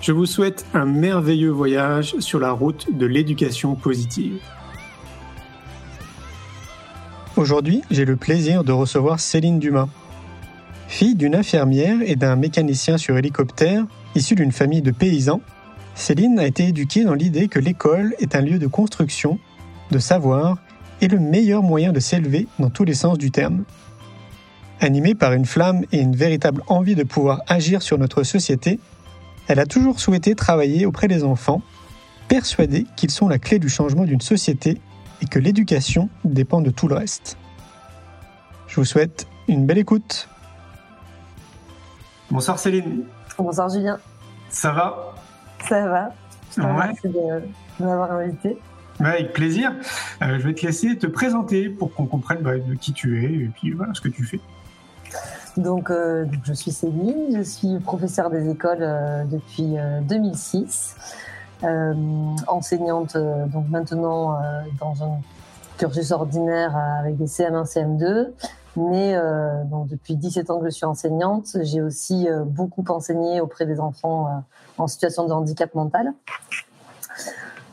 Je vous souhaite un merveilleux voyage sur la route de l'éducation positive. Aujourd'hui, j'ai le plaisir de recevoir Céline Dumas. Fille d'une infirmière et d'un mécanicien sur hélicoptère, issue d'une famille de paysans, Céline a été éduquée dans l'idée que l'école est un lieu de construction, de savoir et le meilleur moyen de s'élever dans tous les sens du terme. Animée par une flamme et une véritable envie de pouvoir agir sur notre société, elle a toujours souhaité travailler auprès des enfants, persuadée qu'ils sont la clé du changement d'une société et que l'éducation dépend de tout le reste. Je vous souhaite une belle écoute. Bonsoir Céline. Bonsoir Julien. Ça va? Ça va. Je remercie de m'avoir invité. avec plaisir. Euh, je vais te laisser te présenter pour qu'on comprenne bah, de qui tu es et puis voilà ce que tu fais. Donc, euh, je suis Céline, je suis professeure des écoles euh, depuis 2006, euh, enseignante donc maintenant dans un cursus ordinaire avec des CM1, CM2. Mais donc depuis 17 ans que je suis enseignante, j'ai aussi beaucoup enseigné auprès des enfants en situation de handicap mental.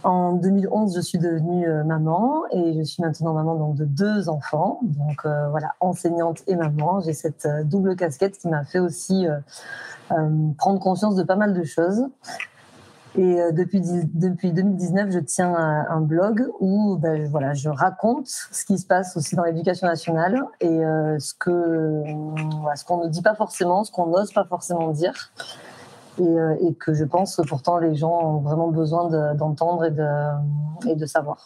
En 2011, je suis devenue euh, maman et je suis maintenant maman donc de deux enfants. Donc euh, voilà, enseignante et maman. J'ai cette euh, double casquette qui m'a fait aussi prendre conscience de pas mal de choses. Et depuis, depuis 2019, je tiens un, blog où ben, voilà, je raconte ce qui se passe aussi dans l'éducation nationale et ce que ce qu'on ne dit pas forcément, ce qu'on n'ose pas forcément dire. Euh, et, que je pense que pourtant les gens ont vraiment besoin d'entendre et, de, et de savoir.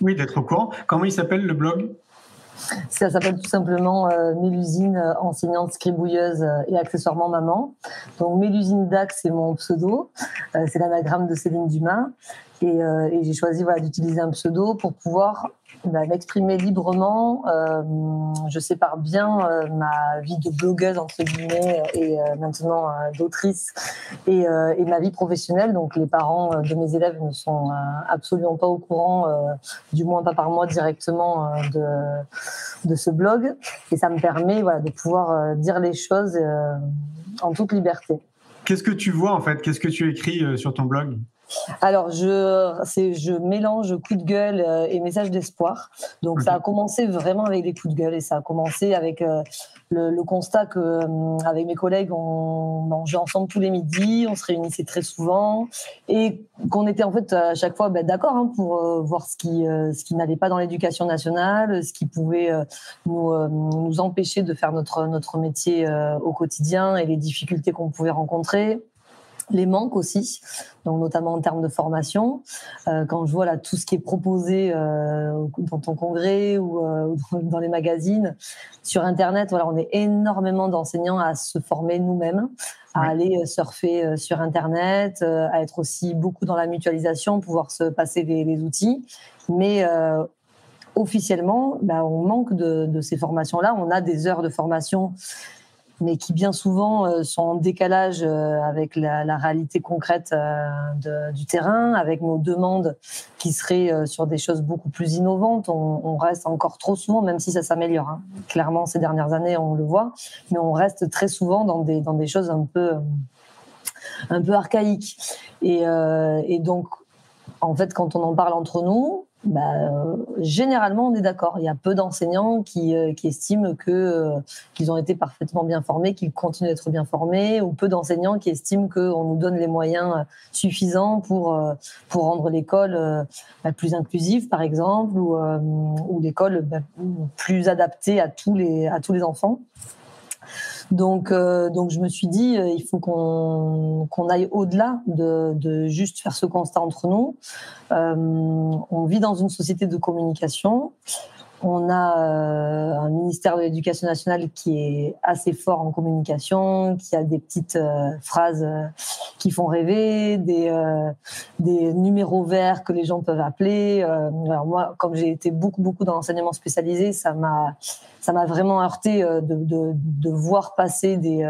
Oui, d'être au courant. Comment il s'appelle le blog? Ça s'appelle tout simplement euh, Mélusine, euh, enseignante scribouilleuse euh, et accessoirement maman. Donc Mélusine Dax, c'est mon pseudo. c'est l'anagramme de Céline Dumas. Et, et j'ai choisi voilà, d'utiliser un pseudo pour pouvoir m'exprimer librement. Euh, je sépare bien euh, ma vie de blogueuse entre guillemets et euh, maintenant d'autrice et, et, ma vie professionnelle. Donc les parents de mes élèves ne sont absolument pas au courant, du moins pas par moi directement de, ce blog. Et ça me permet de pouvoir dire les choses en toute liberté. Qu'est-ce que tu vois en fait? Qu'est-ce que tu écris sur ton blog? Alors, je, je mélange coup de gueule euh, et message d'espoir. Donc, ça a commencé vraiment avec des coups de gueule et ça a commencé avec euh, le, constat que, euh, avec mes collègues, on mangeait ensemble tous les midis, on se réunissait très souvent et qu'on était en fait à chaque fois ben, d'accord hein, pour voir ce qui, ce qui n'allait pas dans l'éducation nationale, ce qui pouvait nous, nous empêcher de faire notre, notre métier au quotidien et les difficultés qu'on pouvait rencontrer les manques aussi, donc notamment en termes de formation. Euh, quand je vois là tout ce qui est proposé euh, dans ton congrès ou euh, dans les magazines, sur Internet, voilà, on est énormément d'enseignants à se former nous-mêmes, à aller surfer sur Internet, à être aussi beaucoup dans la mutualisation, pouvoir se passer les, outils. Mais officiellement, bah, on manque de, de ces formations-là. On a des heures de formation mais qui bien souvent euh, sont en décalage euh, avec la, réalité concrète euh, du terrain, avec nos demandes qui seraient sur des choses beaucoup plus innovantes. On, reste encore trop souvent, même si ça s'améliore. Hein. Clairement, ces dernières années, on le voit, mais on reste très souvent dans des, dans des choses un peu, un peu archaïques. Et, et donc, en fait, quand on en parle entre nous, bah, euh, généralement, on est d'accord. Il y a peu d'enseignants qui, euh, qui, estiment que euh, qu'ils ont été parfaitement bien formés, qu'ils continuent d'être bien formés, ou peu d'enseignants qui estiment qu'on nous donne les moyens suffisants pour pour rendre l'école bah, plus inclusive, par exemple, ou, ou l'école bah, plus adaptée à tous les à tous les enfants. Donc, euh, donc je me suis dit, euh, il faut qu'on qu'on aille au-delà de, de, juste faire ce constat entre nous. Euh, on vit dans une société de communication. On a euh, un ministère de l'Éducation nationale qui est assez fort en communication, qui a des petites euh, phrases euh, qui font rêver, des, des numéros verts que les gens peuvent appeler. alors moi, comme j'ai été beaucoup beaucoup dans l'enseignement spécialisé, ça m'a ça m'a vraiment heurté de, de, de, voir passer des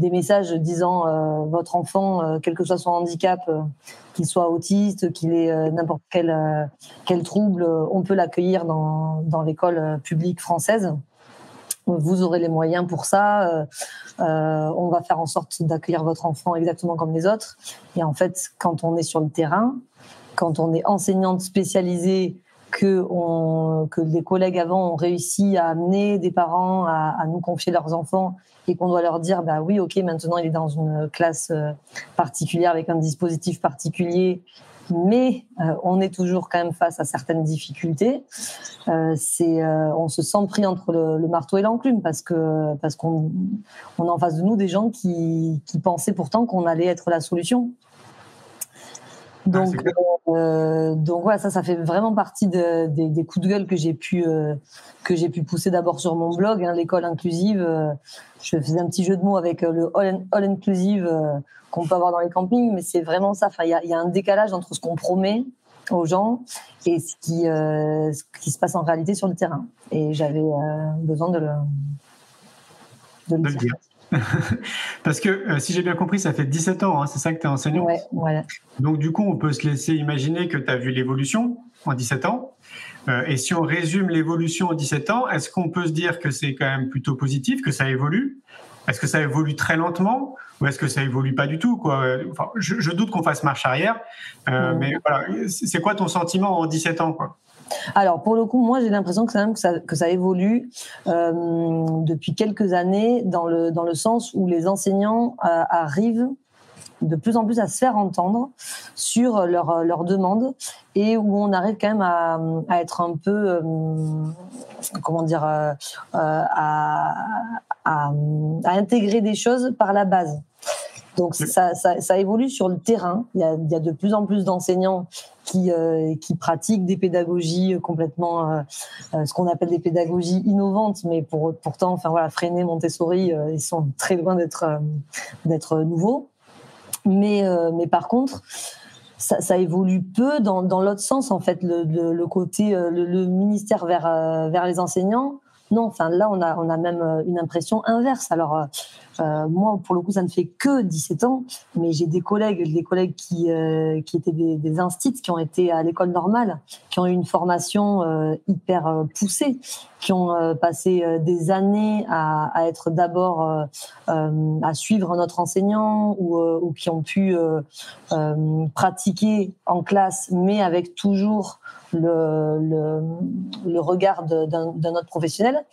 des messages disant euh, votre enfant, euh, quel que soit son handicap, euh, qu'il soit autiste, qu'il ait n'importe quel, quel trouble, on peut l'accueillir dans, dans l'école publique française. Vous aurez les moyens pour ça. on va faire en sorte d'accueillir votre enfant exactement comme les autres. Et en fait, quand on est sur le terrain, quand on est enseignante spécialisée que, des collègues avant ont réussi à amener des parents à, nous confier leurs enfants et qu'on doit leur dire bah oui ok maintenant il est dans une classe euh, particulière avec un dispositif particulier mais euh, on est toujours quand même face à certaines difficultés. Euh, on se sent pris entre le, le marteau et l'enclume parce que parce qu'on on a en face de nous des gens qui, qui pensaient pourtant qu'on allait être la solution. Ah, donc, euh, donc voilà, ça, ça fait vraiment partie de, des, des, coups de gueule que j'ai pu euh, que j'ai pu pousser d'abord sur mon blog, hein, l'école inclusive. Euh, je faisais un petit jeu de mots avec euh, le all, all inclusive euh, qu'on peut avoir dans les campings, mais c'est vraiment ça. Enfin, il y a, y a, un décalage entre ce qu'on promet aux gens et ce qui ce qui se passe en réalité sur le terrain. Et j'avais besoin de le de le dire. Parce que euh, si j'ai bien compris, ça fait 17 ans, hein, c'est ça que tu es enseignant ouais. Donc du coup, on peut se laisser imaginer que tu as vu l'évolution en 17 ans. Euh, et si on résume l'évolution en 17 ans, est-ce qu'on peut se dire que c'est quand même plutôt positif, que ça évolue? Est-ce que ça évolue très lentement? Ou est-ce que ça évolue pas du tout quoi? Enfin, je, je, doute qu'on fasse marche arrière, euh, mmh. mais voilà, c'est quoi ton sentiment en 17 ans quoi? Alors pour le coup, moi j'ai l'impression que, ça, évolue euh, depuis quelques années dans le, sens où les enseignants euh, arrivent de plus en plus à se faire entendre sur leurs leur demandes et où on arrive quand même à, être un peu, euh, comment dire, à intégrer des choses par la base. Donc ça, ça, ça, évolue sur le terrain. Il y a, il y a de plus en plus d'enseignants qui, euh, qui pratiquent des pédagogies complètement, euh, euh, ce qu'on appelle des pédagogies innovantes, mais pour, pourtant, enfin voilà, Freinet, Montessori, euh, ils sont très loin d'être euh, d'être nouveaux. Mais, euh, mais par contre, ça, ça, évolue peu dans, dans l'autre sens en fait, le, le, le côté le, le, ministère vers vers les enseignants. Non, enfin là on a on a même une impression inverse. Alors euh, moi, pour le coup, ça ne fait que 17 ans, mais j'ai des collègues, des collègues qui, euh, qui étaient des, des instits, qui ont été à l'école normale, qui ont eu une formation euh, hyper poussée, qui ont passé des années à, à être d'abord à suivre notre enseignant ou, ou qui ont pu pratiquer en classe, mais avec toujours le, le, regard d'un autre professionnel.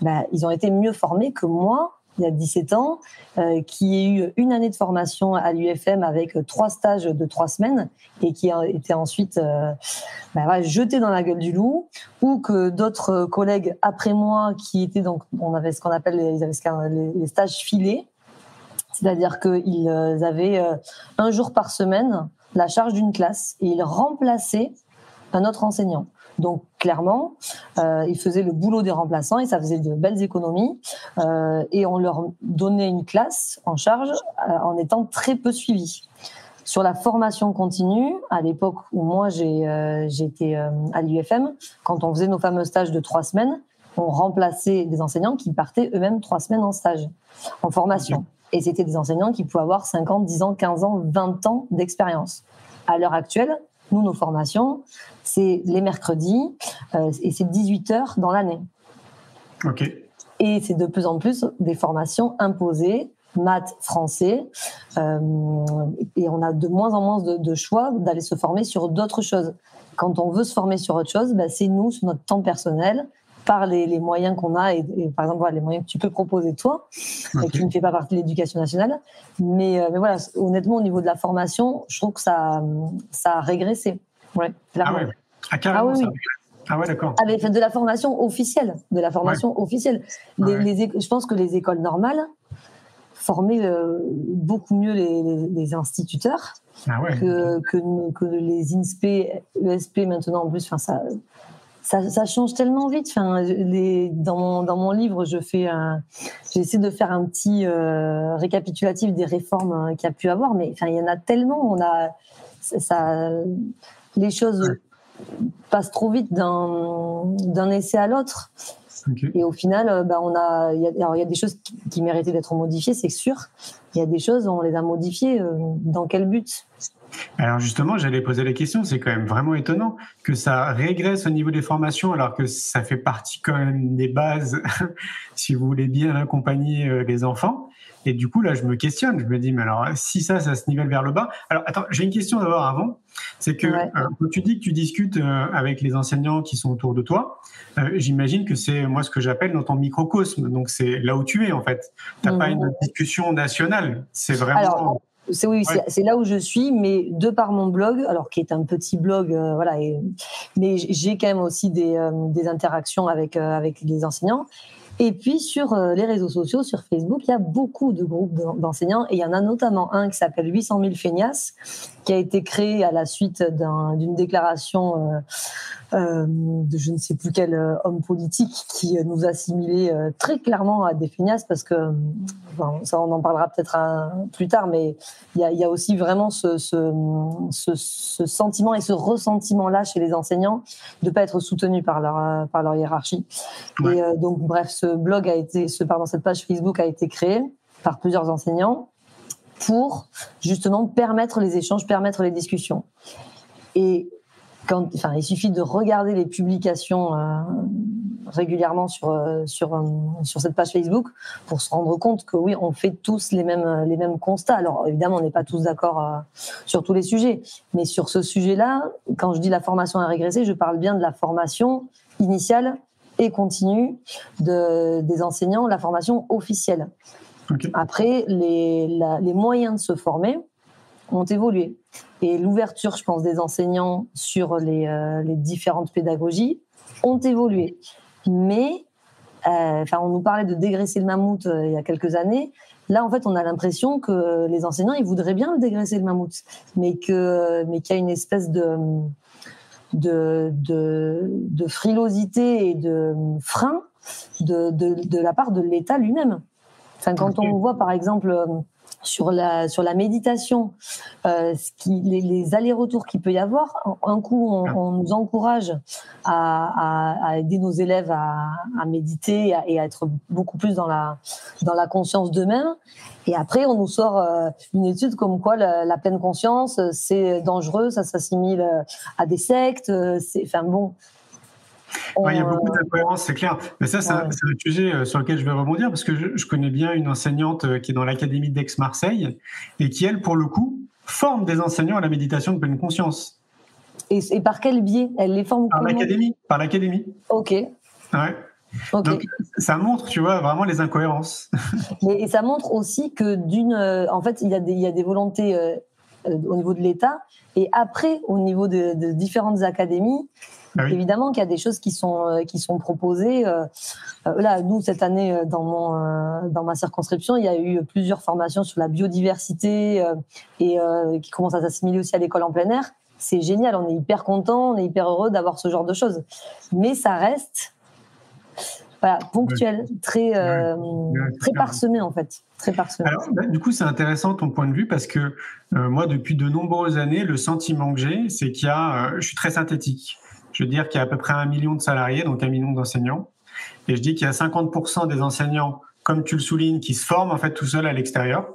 Ben, ils ont été mieux formés que moi il y a 17 ans, euh, qui ait eu une année de formation à l'UFM avec trois stages de trois semaines et qui a été ensuite euh, bah, jeté dans la gueule du loup, ou que d'autres collègues après moi qui étaient donc, on avait ce qu'on appelle les, les, stages filés, c'est-à-dire qu'ils avaient euh, un jour par semaine la charge d'une classe et ils remplaçaient un autre enseignant. Donc clairement, euh, ils faisaient le boulot des remplaçants et ça faisait de belles économies. Euh, et on leur donnait une classe en charge euh, en étant très peu suivis. Sur la formation continue, à l'époque où moi j'étais à l'UFM, quand on faisait nos fameux stages de trois semaines, on remplaçait des enseignants qui partaient eux-mêmes trois semaines en stage, en formation. Et c'était des enseignants qui pouvaient avoir 5 ans, 10 ans, 15 ans, 20 ans d'expérience. À l'heure actuelle, nous, nos formations, c'est les mercredis euh, et c'est 18 heures dans l'année. OK. Et c'est de plus en plus des formations imposées maths, français. Euh, et on a de moins en moins de, choix d'aller se former sur d'autres choses. Quand on veut se former sur autre chose, bah, c'est nous, sur notre temps personnel, par les, moyens qu'on a et, par exemple les moyens que tu peux proposer toi et qui ne fait pas partie de l'éducation nationale. Mais, euh, mais, voilà honnêtement au niveau de la formation je trouve que ça ça a régressé. Ouais, ah ouais ah, carrément, ah, oui, ah ouais, d'accord. Avec de la formation officielle, de la formation officielle. Les, je pense que les écoles normales formaient euh, beaucoup mieux les, instituteurs ah que, que, que, les INSPE, ESP maintenant en plus. Enfin, ça, ça, ça, change tellement vite. Enfin, les, dans, mon, dans mon livre, je fais j'essaie de faire un petit euh, récapitulatif des réformes hein, qu'il y a pu avoir, mais enfin, il y en a tellement. On a, ça, les choses passe trop vite d'un essai à l'autre. Et au final, euh, bah, on a, il y, y, a des choses qui, méritaient d'être modifiées, c'est sûr. Il y a des choses, on les a modifiées. Euh, dans quel but? Alors justement, j'allais poser la question, c'est quand même vraiment étonnant que ça régresse au niveau des formations alors que ça fait partie quand même des bases si vous voulez bien accompagner euh, les enfants. Et du coup, là, je me questionne. Je me dis, mais alors, si ça, ça se nivelle vers le bas. Alors, attends, j'ai une question d'abord avant. C'est que euh, quand tu dis que tu discutes euh, avec les enseignants qui sont autour de toi, euh, j'imagine que c'est moi ce que j'appelle dans ton microcosme. Donc, c'est là où tu es, en fait. Tu n'as pas une discussion nationale. C'est vraiment. C'est oui, c'est là où je suis, mais de par mon blog, alors qui est un petit blog, voilà, mais j'ai quand même aussi des, des interactions avec avec les enseignants. Et puis sur euh, les réseaux sociaux, sur Facebook, il y a beaucoup de groupes d'enseignants et il y en a notamment un qui s'appelle 800 000 feignasses, qui a été créé à la suite d'une déclaration euh, euh, de je ne sais plus quel euh, homme politique qui nous assimilait euh, très clairement à des feignasses parce que ça on en parlera peut-être plus tard mais il y a, y a, aussi vraiment ce, ce, ce, sentiment et ce ressentiment là chez les enseignants de pas être soutenus par leur par leur hiérarchie. Et donc bref ce blog a été ce pardon cette page Facebook a été créée par plusieurs enseignants pour justement permettre les échanges permettre les discussions et quand, enfin, il suffit de regarder les publications euh, régulièrement sur euh, sur euh, sur cette page Facebook pour se rendre compte que oui, on fait tous les mêmes les mêmes constats. Alors évidemment, on n'est pas tous d'accord sur tous les sujets, mais sur ce sujet-là, quand je dis la formation a régressé, je parle bien de la formation initiale et continue de, des enseignants, la formation officielle. Après, les, les moyens de se former, ont évolué. Et l'ouverture, je pense, des enseignants sur les, euh, les différentes pédagogies ont évolué. Mais, euh, enfin, on nous parlait de dégraisser le mammouth euh, il y a quelques années. Là, en fait, on a l'impression que les enseignants, ils voudraient bien le dégraisser le mammouth, mais que, mais qu'il y a une espèce de, de, de, frilosité et de frein de, de la part de l'État lui-même. Enfin, quand on voit, par exemple, sur la sur la méditation, euh, ce qui, les, les allers-retours qu'il peut y avoir. Un coup, on, on nous encourage à, à, à, aider nos élèves à, à méditer et à, et à, être beaucoup plus dans la dans la conscience d'eux-mêmes. Et après, on nous sort euh, une étude comme quoi la, la pleine conscience, c'est dangereux, ça s'assimile à des sectes. C'est, enfin bon, il y a beaucoup d'incohérences, c'est clair. Mais ça, c'est un, sujet euh, sur lequel je vais rebondir parce que je, connais bien une enseignante euh, qui est dans l'académie d'Aix-Marseille et qui, elle, pour le coup, forme des enseignants à la méditation de pleine conscience. Et, par quel biais? Elle les forme Par l'académie. Par l'académie. Ok. Ouais. Donc, ça montre, tu vois, vraiment les incohérences. Mais, et ça montre aussi que d'une, euh, en fait, il y a des, il y a des volontés au niveau de l'État et après au niveau de, de différentes académies ah Évidemment qu'il y a des choses qui sont euh, qui sont proposées. Euh, euh, là, nous cette année dans mon dans ma circonscription, il y a eu plusieurs formations sur la biodiversité et qui commencent à s'assimiler aussi à l'école en plein air. C'est génial, on est hyper content, on est hyper heureux d'avoir ce genre de choses. Mais ça reste voilà, ponctuel, très, très parsemé en fait. Très parsemé. Alors, bah, du coup, c'est intéressant ton point de vue parce que moi, depuis de nombreuses années, le sentiment que j'ai, c'est qu'il y a, je suis très synthétique, je veux dire qu'il y a à peu près un million de salariés, donc un million d'enseignants. Et je dis qu'il y a 50% des enseignants, comme tu le soulignes, qui se forment en fait tout seuls à l'extérieur.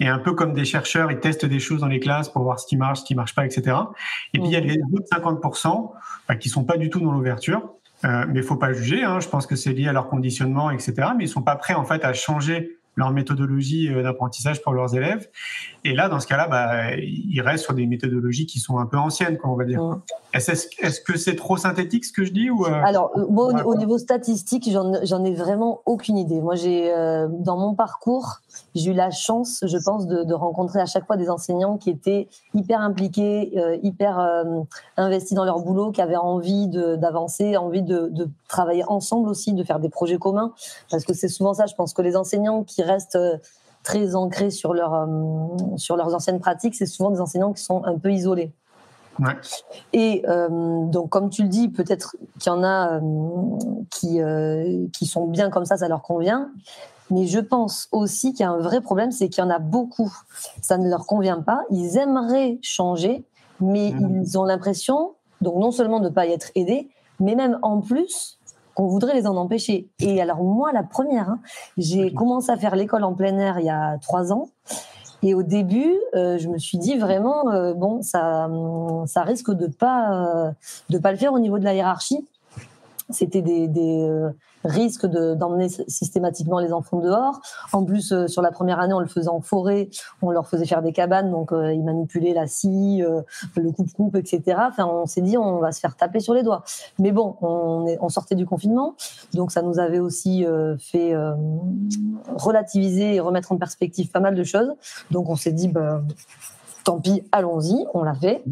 Et un peu comme des chercheurs, ils testent des choses dans les classes pour voir ce qui marche, ce qui marche pas, etc. Et puis il y a les autres 50% bah, qui sont pas du tout dans l'ouverture. Euh, mais faut pas juger. Hein. Je pense que c'est lié à leur conditionnement, etc. Mais ils sont pas prêts en fait à changer leur méthodologie d'apprentissage pour leurs élèves. Et là, dans ce cas-là, bah, ils restent sur des méthodologies qui sont un peu anciennes, on va dire. Est-ce que c'est trop synthétique ce que je dis ou Alors, moi, au, niveau statistique, j'en ai vraiment aucune idée. Moi, j'ai dans mon parcours, j'ai eu la chance, je pense, de, de, rencontrer à chaque fois des enseignants qui étaient hyper impliqués, hyper investis dans leur boulot, qui avaient envie d'avancer, envie de, de, travailler ensemble aussi, de faire des projets communs. Parce que c'est souvent ça, je pense que les enseignants qui restent euh, très ancrés sur, leur, euh, sur leurs anciennes pratiques, c'est souvent des enseignants qui sont un peu isolés. Ouais. Et euh, donc, comme tu le dis, peut-être qu'il y en a qui, qui sont bien comme ça, ça leur convient. Mais je pense aussi qu'il y a un vrai problème, c'est qu'il y en a beaucoup, ça ne leur convient pas. Ils aimeraient changer, mais mmh. ils ont l'impression, donc non seulement de ne pas y être aidés, mais même en plus qu'on voudrait les en empêcher. Et alors moi, la première, hein, j'ai commencé à faire l'école en plein air il y a trois ans. Et au début, euh, je me suis dit vraiment, euh, bon, ça, ça risque de pas, euh, de pas le faire au niveau de la hiérarchie. C'était des, des, risque d'emmener systématiquement les enfants dehors. En plus, euh, sur la première année, on le faisait en forêt, on leur faisait faire des cabanes, donc euh, ils manipulaient la scie, euh, le coupe-coupe, etc. Enfin, on s'est dit, on va se faire taper sur les doigts. Mais bon, on sortait du confinement, donc ça nous avait aussi fait relativiser et remettre en perspective pas mal de choses. Donc on s'est dit, bah, tant pis, allons-y, on l'a fait.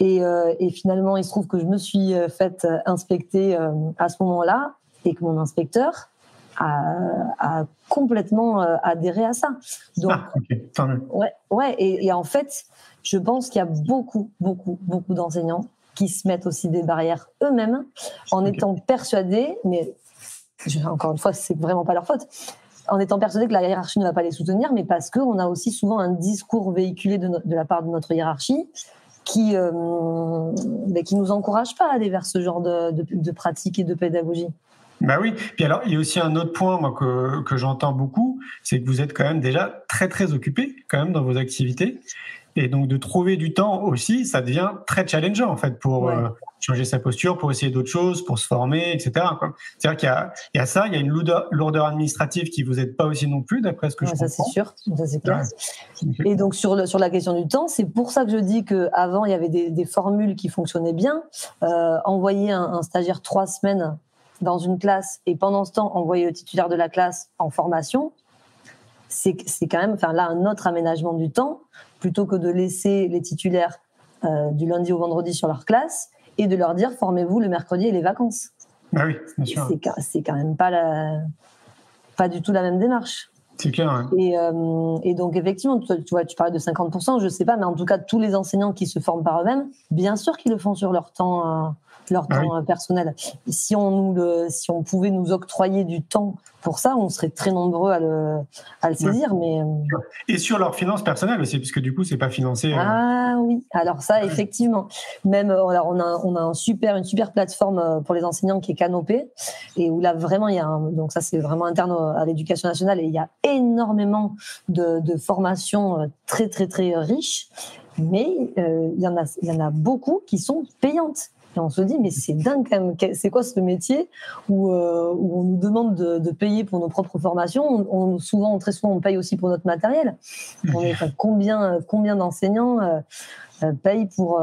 Et, et, finalement, il se trouve que je me suis faite inspecter à ce moment-là et que mon inspecteur a, complètement euh, adhéré à ça. Donc, ah, ouais, ouais et, en fait, je pense qu'il y a beaucoup, beaucoup, beaucoup d'enseignants qui se mettent aussi des barrières eux-mêmes en étant persuadés, mais encore une fois, c'est vraiment pas leur faute, en étant persuadés que la hiérarchie ne va pas les soutenir, mais parce qu'on a aussi souvent un discours véhiculé de, la part de notre hiérarchie qui euh, ben, qui nous encourage pas à aller vers ce genre de, de, de pratique et de pédagogie. Bah oui. Puis alors, il y a aussi un autre point moi, que, que j'entends beaucoup, c'est que vous êtes quand même déjà très très occupé quand même dans vos activités. Et donc de trouver du temps aussi, ça devient très challengeant en fait pour euh, changer sa posture, pour essayer d'autres choses, pour se former, etc. C'est-à-dire qu'il y a, il y a ça, il y a une lourdeur, lourdeur administrative qui vous aide pas aussi non plus, d'après ce que je comprends. Ça c'est sûr, ça c'est clair. Et donc sur, le, sur la question du temps, c'est pour ça que je dis qu'avant il y avait des, des formules qui fonctionnaient bien. Euh, envoyer un, un stagiaire trois semaines dans une classe et pendant ce temps envoyer le titulaire de la classe en formation, c'est quand même, enfin là, un autre aménagement du temps plutôt que de laisser les titulaires euh, du lundi au vendredi sur leur classe et de leur dire formez-vous le mercredi et les vacances. Ah oui, bien sûr. C'est quand même pas la, pas du tout la même démarche. C'est clair. Hein. Et, euh, et, donc effectivement, tu, vois, tu parlais de 50%, je sais pas, mais en tout cas, tous les enseignants qui se forment par eux-mêmes, bien sûr qu'ils le font sur leur temps. Euh, leur ah temps euh, personnel. si on nous le, si on pouvait nous octroyer du temps pour ça, on serait très nombreux à le, à le saisir. Mais euh, et sur leurs finances personnelles aussi, puisque du coup, c'est pas financé. Euh. Ah oui, alors ça, effectivement. Même, alors on a, on a un super, une super plateforme pour les enseignants qui est Canopé, et où là vraiment il y a, un, donc ça c'est vraiment interne à l'éducation nationale, et il y a énormément de, de formations très très très riches mais il y a il y en a beaucoup qui sont payantes et on se dit, mais c'est dingue quand même, c'est quoi ce métier où, euh, on nous demande de, payer pour nos propres formations? On, Souvent, très souvent, on paye aussi pour notre matériel. Combien, combien d'enseignants euh, euh payent pour,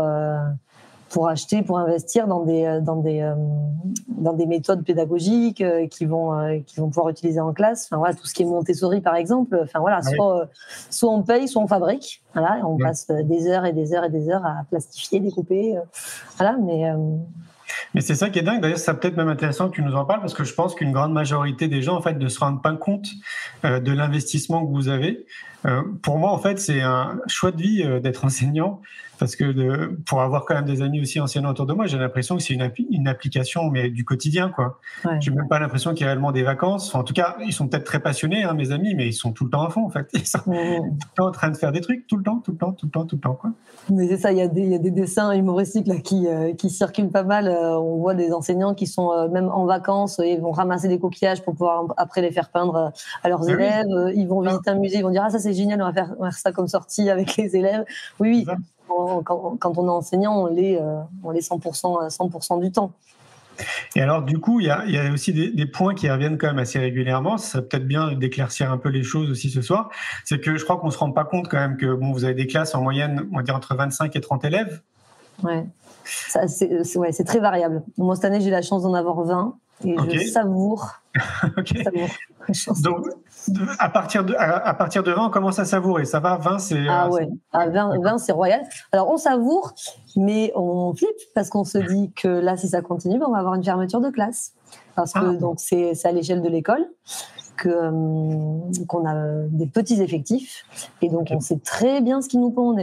pour acheter, pour investir dans des, euh, dans des, euh, dans des méthodes pédagogiques euh, qui vont, qui vont pouvoir utiliser en classe. Enfin, voilà, tout ce qui est Montessori, par exemple. Enfin, voilà, soit, soit on paye, soit on fabrique. Voilà, on passe des heures et des heures et des heures à plastifier, découper. Voilà, mais. Mais c'est ça qui est dingue. D'ailleurs, ça peut-être même intéressant que tu nous en parles parce que je pense qu'une grande majorité des gens, en fait, ne se rendent pas compte de l'investissement que vous avez. Pour moi, en fait, c'est un choix de vie d'être enseignant parce que de, pour avoir quand même des amis aussi enseignants autour de moi, j'ai l'impression que c'est une, une, application mais du quotidien quoi. Ouais. J'ai même pas l'impression qu'il y a réellement des vacances. Enfin, en tout cas, ils sont peut-être très passionnés, hein, mes amis, mais ils sont tout le temps à fond en fait. Ils sont tout le temps en train de faire des trucs, tout le temps, tout le temps, tout le temps, tout le temps quoi. Mais c'est ça, il y, a des, il y a des dessins humoristiques là qui, euh, qui circulent pas mal. Euh, on voit des enseignants qui sont euh, même en vacances et vont ramasser des coquillages pour pouvoir après les faire peindre à leurs ah élèves. Ils vont visiter un musée, ils vont dire ah ça c'est génial, on va faire, on va faire ça comme sortie avec les élèves. Oui oui quand, on est enseignant, on l'est, euh, on 100%, 100 du temps. Et alors, du coup, il y a, y a, aussi des, des, points qui reviennent quand même assez régulièrement. Ça peut-être bien d'éclaircir un peu les choses aussi ce soir. C'est que je crois qu'on se rend pas compte quand même que bon, vous avez des classes en moyenne, on va dire entre 25 et 30 élèves. Ouais. C'est ouais, très variable. Moi, cette année, j'ai la chance d'en avoir 20 et je savoure. okay. Donc, à partir de à, partir de 20, on commence à savourer. Ça va, 20, c'est. Ah ouais, à 20, 20 c'est royal. Alors, on savoure, mais on flippe parce qu'on se dit que là, si ça continue, on va avoir une fermeture de classe. Parce que ah. donc c'est à l'échelle de l'école euh, qu'on a des petits effectifs et donc on sait très bien ce qui nous pond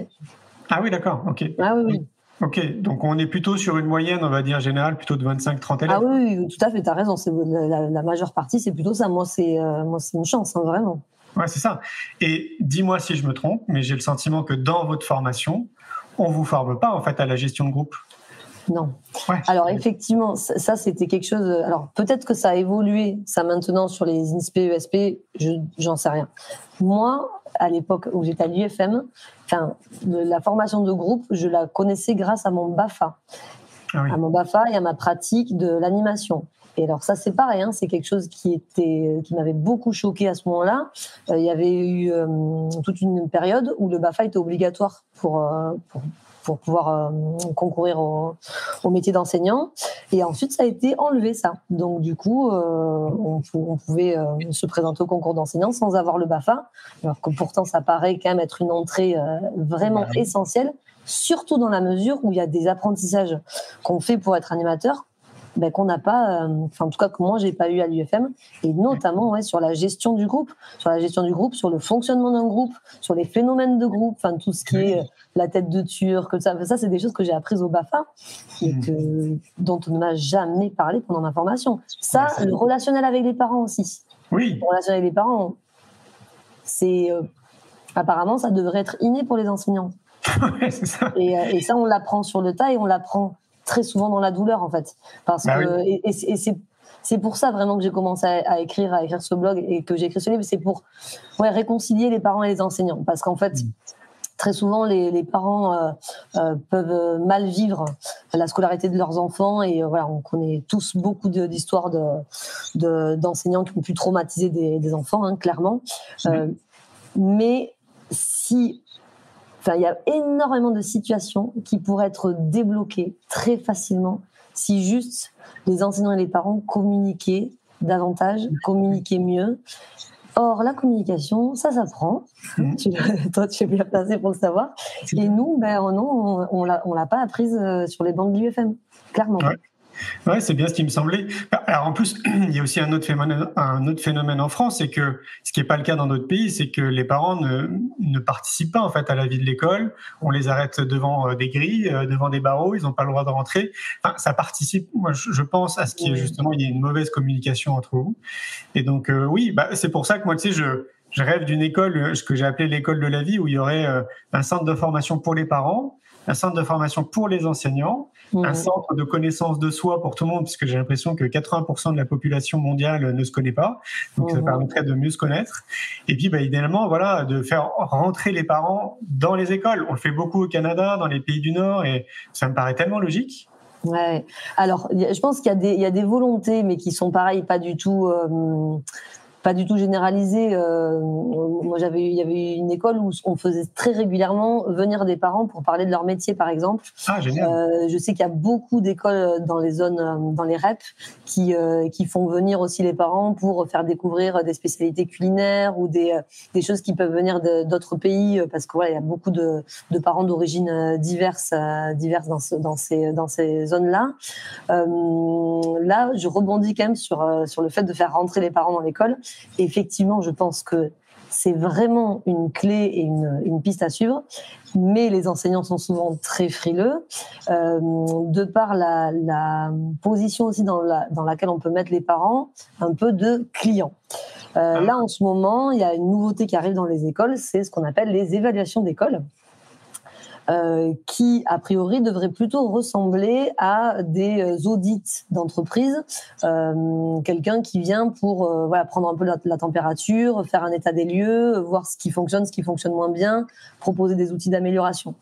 Ah oui, d'accord. Ok. Ah oui, oui. Ok, donc on est plutôt sur une moyenne, on va dire générale, plutôt de 25-30 élèves. Ah oui, tout à fait, tu as raison. La, la, majeure partie, c'est plutôt ça. Moi, c'est euh, moi, c'est une chance, hein, vraiment. Ouais, c'est ça. Et dis-moi si je me trompe, mais j'ai le sentiment que dans votre formation, on vous forme pas en fait à la gestion de groupe. Non. Ouais. Alors effectivement, ça c'était quelque chose. Alors peut-être que ça a évolué, ça maintenant sur les INSPE, ESP, j'en sais rien. Moi, à l'époque où j'étais à l'UFM, enfin, la formation de groupe, je la connaissais grâce à mon BAFA. Ah à mon BAFA et à ma pratique de l'animation. Et alors ça c'est pareil, hein, c'est quelque chose qui était qui m'avait beaucoup choqué à ce moment-là. Euh, il y avait eu euh, toute une période où le Bafa était obligatoire pour, euh, pour pour pouvoir euh, concourir au, métier d'enseignant. Et ensuite, ça a été enlevé, ça. Donc, du coup, euh, on, pouvait euh, se présenter au concours d'enseignant sans avoir le BAFA, alors que pourtant, ça paraît quand même être une entrée vraiment essentielle, surtout dans la mesure où il y a des apprentissages qu'on fait pour être animateur ben, qu'on n'a pas, enfin en tout cas que moi j'ai pas eu à l'UFM, et notamment ouais, sur la gestion du groupe, sur la gestion du groupe, sur le fonctionnement d'un groupe, sur les phénomènes de groupe, enfin tout ce qui est la tête de turc, ça, ça c'est des choses que j'ai apprises au BAFA et hmm. que, dont on ne m'a jamais parlé pendant ma formation. Ça, le relationnel avec les parents aussi. Oui. Le relationnel avec les parents, c'est euh, apparemment ça devrait être inné pour les enseignants. ouais, ça. Et, euh, et, ça, on l'apprend sur le tas et on l'apprend très souvent dans la douleur en fait, parce bah que et, et c'est c'est pour ça vraiment que j'ai commencé à, écrire, à écrire ce blog et que j'ai écrit ce livre. C'est pour ouais, réconcilier les parents et les enseignants. Parce qu'en fait, hmm très souvent les, parents euh, euh, peuvent mal vivre la scolarité de leurs enfants. Et euh, voilà on connaît tous beaucoup d'histoires de, d'enseignants qui ont pu traumatiser des, enfants hein, clairement. Mais si enfin il y a énormément de situations qui pourraient être débloquées très facilement si juste les enseignants et les parents communiquaient davantage communiquaient mieux Or, la communication, ça s'apprend. Mmh. toi, tu es bien placé pour le savoir. Et nous, ben, non, on ne l'a pas apprise euh, sur les bandes de l'UFM, clairement. Ouais, c'est bien ce qui me semblait. Alors en plus, il y a aussi un autre phénomène, un autre phénomène en France, c'est que ce qui n'est pas le cas dans d'autres pays, c'est que les parents ne, ne, participent pas en fait à la vie de l'école. On les arrête devant euh, des grilles, euh, devant des barreaux, ils n'ont pas le droit de rentrer. Enfin, ça participe, moi, je pense, à ce qui est justement, il y a une mauvaise communication entre vous. Et donc euh, oui, bah, c'est pour ça que moi, tu sais, je je rêve d'une école, ce que j'ai appelé l'école de la vie, où il y aurait un centre de formation pour les parents, un centre de formation pour les enseignants, un mmh. centre de connaissance de soi pour tout le monde, puisque j'ai l'impression que 80% de la population mondiale ne se connaît pas. Donc, ça mmh. permettrait de mieux se connaître. Et puis, bah, idéalement, voilà, de faire rentrer les parents dans les écoles. On le fait beaucoup au Canada, dans les pays du Nord, et ça me paraît tellement logique. Ouais. Alors, je pense qu'il y, y, a des volontés, mais qui sont pareilles, pas du tout. Euh, pas du tout généralisé. Euh, moi, j'avais, il y avait une école où on faisait très régulièrement venir des parents pour parler de leur métier, par exemple. Ah, génial. Euh, je sais qu'il y a beaucoup d'écoles dans les zones, euh, dans les REP, qui qui font venir aussi les parents pour faire découvrir des spécialités culinaires ou des des choses qui peuvent venir d'autres pays, parce que voilà, il y a beaucoup de, de parents d'origine diverses, diverses dans, dans ces dans ces zones-là. là, je rebondis quand même sur sur le fait de faire rentrer les parents dans l'école effectivement, je pense que c'est vraiment une clé et une, piste à suivre. Mais les enseignants sont souvent très frileux, euh, de par la, position aussi dans, laquelle on peut mettre les parents, un peu de clients. Euh, ah. là, en ce moment, il y a une nouveauté qui arrive dans les écoles, c'est ce qu'on appelle les évaluations d'école. Euh, qui a priori devrait plutôt ressembler à des euh, audits d'entreprise. Euh, Quelqu'un qui vient pour voilà, prendre un peu la, la, température, faire un état des lieux, voir ce qui fonctionne, ce qui fonctionne moins bien, proposer des outils d'amélioration.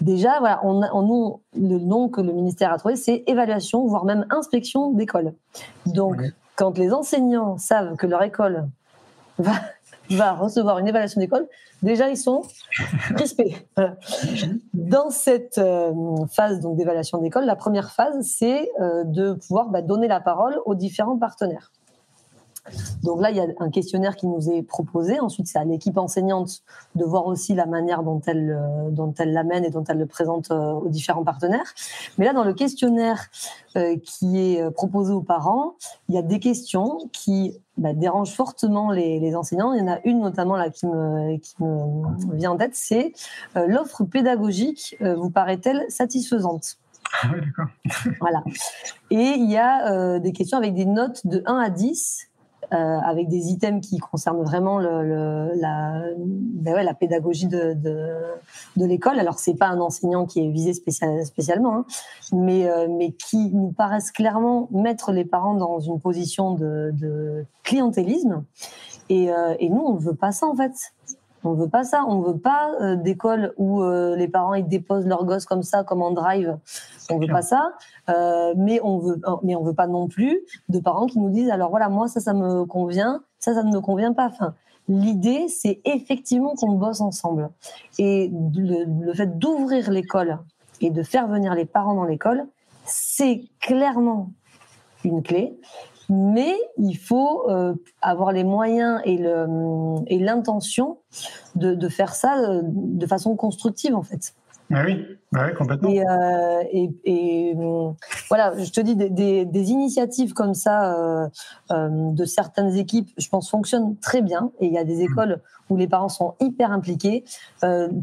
Déjà, voilà, on, on nous, le nom que le ministère a trouvé, c'est évaluation, voire même inspection d'école. Donc, quand les enseignants savent que leur école va, va recevoir une évaluation d'école, déjà ils sont crispés. Dans cette euh, phase donc d'évaluation d'école, la première phase, c'est euh, de pouvoir bah, donner la parole aux différents partenaires. Donc là, il y a un questionnaire qui nous est proposé. Ensuite, c'est à l'équipe enseignante de voir aussi la manière dont elle, euh, dont elle l'amène et dont elle le présente aux différents partenaires. Mais là, dans le questionnaire qui est proposé aux parents, il y a des questions qui bah, dérangent fortement les, enseignants. Il y en a une notamment là qui me, qui me vient en tête, c'est l'offre pédagogique vous paraît-elle satisfaisante? Ah oui, d'accord. voilà. Et il y a des questions avec des notes de 1 à 10 euh, avec des items qui concernent vraiment le, la, ben ouais, la pédagogie de, de, de l'école. Alors c'est pas un enseignant qui est visé spécial, spécialement, hein, mais euh, mais qui nous paraissent clairement mettre les parents dans une position de, de clientélisme. Et, euh, et nous on veut pas ça en fait. On veut pas ça. On veut pas euh, d'école où euh, les parents ils déposent leurs gosses comme ça, comme en drive. On veut pas ça. Euh, mais on veut, mais on veut pas non plus de parents qui nous disent alors voilà moi ça ça me convient, ça ça ne me convient pas. Enfin, l'idée c'est effectivement qu'on bosse ensemble. Et le, le fait d'ouvrir l'école et de faire venir les parents dans l'école, c'est clairement une clé mais il faut euh, avoir les moyens et l'intention de, de, faire ça euh, de façon constructive en fait. Ah oui, ah oui, complètement. Et, euh, et, et, voilà, je te dis des, des, des initiatives comme ça euh, de certaines équipes, je pense fonctionnent très bien. Et il y a des mmh. écoles où les parents sont hyper impliqués.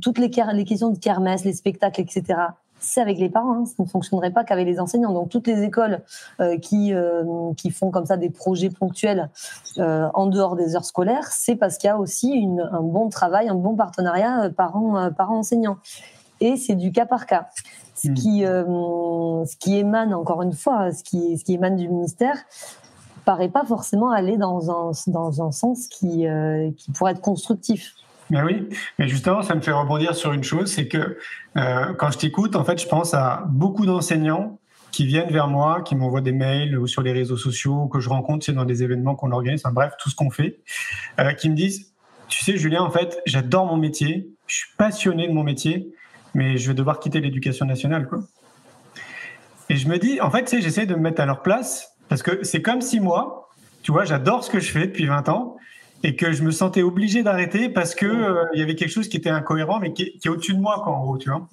toutes les, les questions de kermesse, les spectacles, etc c'est avec les parents. Hein. Ça ne fonctionnerait pas qu'avec les enseignants. Donc toutes les écoles euh, qui euh, qui font comme ça des projets ponctuels euh, en dehors des heures scolaires, c'est parce qu'il y a aussi une, un bon travail, un bon partenariat parents parents enseignants. Et c'est du cas par cas. Ce mmh. qui ce qui émane encore une fois, ce qui ce qui émane du ministère paraît pas forcément aller dans un dans un sens qui qui pourrait être constructif. Mais oui, mais justement, ça me fait rebondir sur une chose, c'est que euh, quand je t'écoute, en fait, je pense à beaucoup d'enseignants qui viennent vers moi, qui m'envoient des mails ou sur les réseaux sociaux, que je rencontre c'est dans des événements qu'on organise, enfin, bref, tout ce qu'on fait, euh, qui me disent, tu sais, Julien, en fait, j'adore mon métier, je suis passionné de mon métier, mais je vais devoir quitter l'éducation nationale, quoi. Et je me dis, en fait, tu sais, j'essaie de me mettre à leur place, parce que c'est comme si moi, tu vois, j'adore ce que je fais depuis 20 ans, et que je me sentais obligé d'arrêter parce que euh, il y avait quelque chose qui était incohérent mais qui, est au-dessus de moi quoi en gros tu vois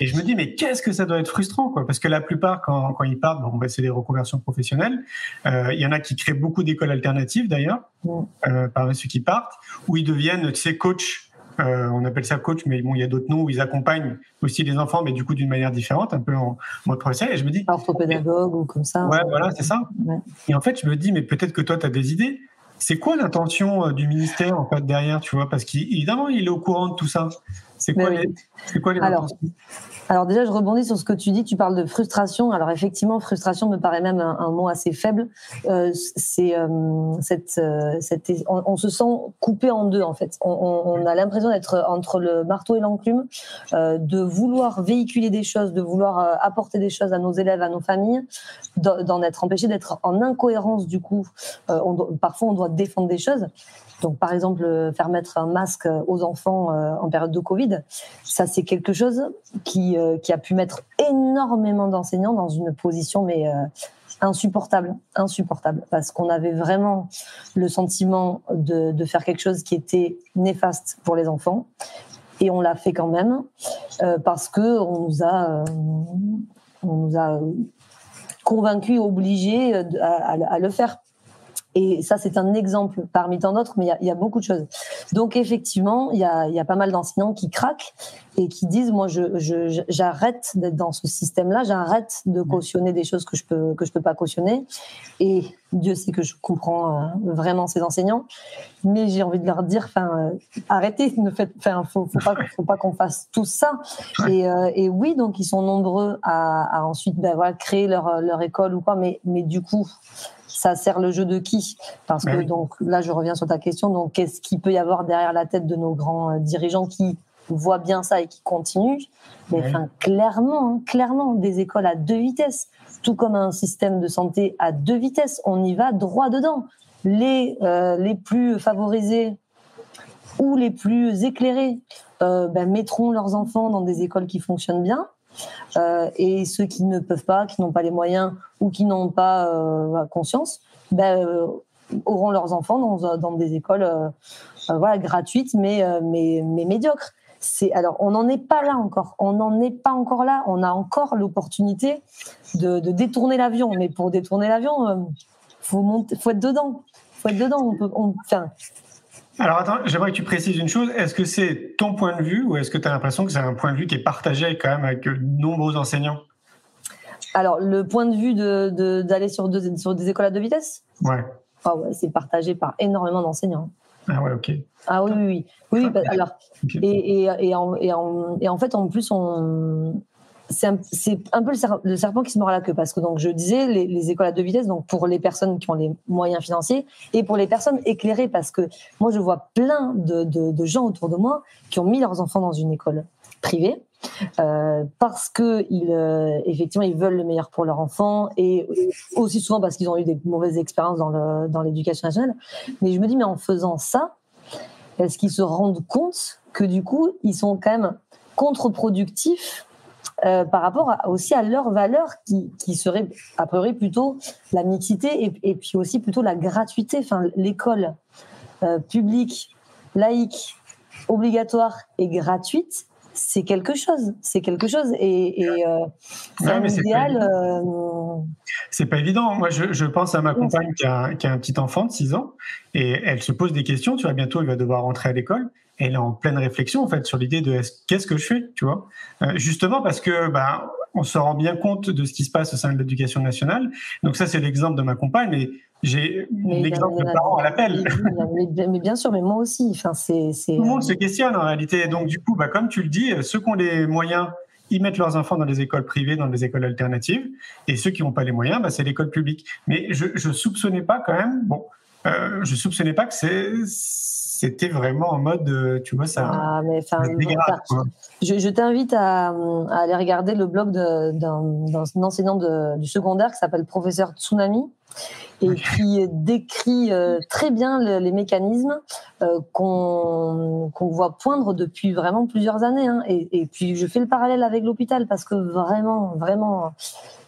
et je me dis mais qu'est-ce que ça doit être frustrant quoi? Parce que la plupart quand, quand ils partent bon bah, c'est des reconversions professionnelles euh, il y en a qui créent beaucoup d'écoles alternatives d'ailleurs euh, parmi ceux qui partent où ils deviennent tu sais coach euh, on appelle ça coach, mais bon, il y a d'autres noms où ils accompagnent aussi les enfants, mais du coup d'une manière différente, un peu en mode professionnel. Et je me dis. Orthopédagogue ou comme ça. Ouais, voilà, c'est ça. Et en fait, je me dis, mais peut-être que toi, tu as des idées. C'est quoi l'intention euh, du ministère en fait derrière, tu vois? Parce qu'évidemment, il est au courant de tout ça. C'est quoi, les, quoi les intentions alors déjà, je rebondis sur ce que tu dis. Tu parles de frustration. Alors effectivement, frustration me paraît même un, mot assez faible. Euh, c'est euh, cette, euh, cette on, se sent coupé en deux en fait. On, on a l'impression d'être entre le marteau et l'enclume, de vouloir véhiculer des choses, de vouloir apporter des choses à nos élèves, à nos familles, d'en être empêché, d'être en incohérence du coup. On, parfois, on doit défendre des choses. Donc, par exemple, euh, faire mettre un masque aux enfants euh, en période de Covid, ça c'est quelque chose qui, euh, qui a pu mettre énormément d'enseignants dans une position mais insupportable, insupportable, parce qu'on avait vraiment le sentiment de, de, faire quelque chose qui était néfaste pour les enfants, et on l'a fait quand même parce que on nous a, on nous a convaincus, obligés à, à le faire. Et ça, c'est un exemple parmi tant d'autres, mais il y, a, beaucoup de choses. Donc, effectivement, il y a, pas mal d'enseignants qui craquent et qui disent, moi, j'arrête d'être dans ce système-là, j'arrête de cautionner des choses que je peux peux pas cautionner. Et Dieu sait que je comprends euh, vraiment ces enseignants, mais j'ai envie de leur dire, enfin, euh, arrêtez, ne faites, faut, pas, qu'on fasse tout ça. Et, euh, oui, donc ils sont nombreux à, ensuite ben, créer leur, école ou quoi, mais du coup ça sert le jeu de qui? Parce que donc là, je reviens sur ta question. Donc, qu'est-ce qu'il peut y avoir derrière la tête de nos grands euh, dirigeants qui voient bien ça et qui continuent, mais enfin, clairement, hein, clairement, des écoles à deux vitesses, tout comme un système de santé à deux vitesses, on y va droit dedans. Les, euh, les plus favorisés ou les plus éclairés euh, ben, mettront leurs enfants dans des écoles qui fonctionnent bien. Euh, et ceux qui ne peuvent pas, qui n'ont pas les moyens ou qui n'ont pas euh, conscience, ben, euh, auront leurs enfants dans, des écoles gratuites mais, médiocres. Alors on n'en est pas là encore. On n'en est pas encore là. On a encore l'opportunité de, détourner l'avion. Mais pour détourner l'avion, monter, faut être dedans. Faut être dedans. Alors attends, j'aimerais que tu précises une chose. Est-ce que c'est ton point de vue ou est-ce que tu as l'impression que c'est un point de vue qui est partagé quand même avec de nombreux enseignants? Alors le point de vue d'aller de, sur, sur, des écoles à deux vitesses? Ouais. Ah ouais, c'est partagé par énormément d'enseignants. Ah ouais, ok. Ah oui, oui, oui. oui bah, alors, et, et, et, en, et, en, et en fait, en plus, on, c'est un, peu le, serpent, qui se mord la queue parce que donc je disais les, les, écoles à deux vitesses donc pour les personnes qui ont les moyens financiers et pour les personnes éclairées parce que moi je vois plein de, gens autour de moi qui ont mis leurs enfants dans une école privée euh, parce que ils euh, effectivement ils veulent le meilleur pour leur enfant et aussi souvent parce qu'ils ont eu des mauvaises expériences dans le dans l'éducation nationale. Mais je me dis mais en faisant ça est-ce qu'ils se rendent compte que du coup ils sont quand même contre-productifs euh, par rapport aussi à leurs valeurs qui, qui seraient a priori plutôt la mixité et, et puis aussi plutôt la gratuité. Enfin, l'école euh, publique, laïque, obligatoire et gratuite, c'est quelque chose. C'est quelque chose et, et euh, c'est Ouais, un mais c'est idéal. pas euh, C'est pas évident. Moi, je, je pense à ma compagne qui a, qui a un petit enfant de 6 ans et elle se pose des questions. Tu vois, bientôt, il va devoir rentrer à l'école. Elle est en pleine réflexion, en fait, sur l'idée de est-ce- qu'est-ce que je fais, tu vois? Euh, justement parce que, bah, on se rend bien compte de ce qui se passe au sein de l'éducation nationale. Donc ça, c'est l'exemple de ma compagne, mais j'ai l'exemple de parents à l'appel. mais, bien sûr, mais moi aussi. Enfin, c'est. Tout le monde se questionne en réalité. Donc du coup, bah, comme tu le dis, ceux qui ont les moyens, ils mettent leurs enfants dans des écoles privées, dans des écoles alternatives, et ceux qui n'ont pas les moyens, bah, c'est l'école publique. Mais je, je soupçonnais pas quand même. Bon, euh, je soupçonnais pas que c'est c'était vraiment en mode, euh, tu vois, ça. Ah, mais ça dégrade. Je, je t'invite à, à aller regarder le blog d'un enseignant de- du secondaire qui s'appelle Professeur Tsunami et qui décrit euh, très bien le- les mécanismes euh, qu'on voit poindre depuis vraiment plusieurs années. hein. Et, et puis je fais le parallèle avec l'hôpital parce que vraiment, vraiment,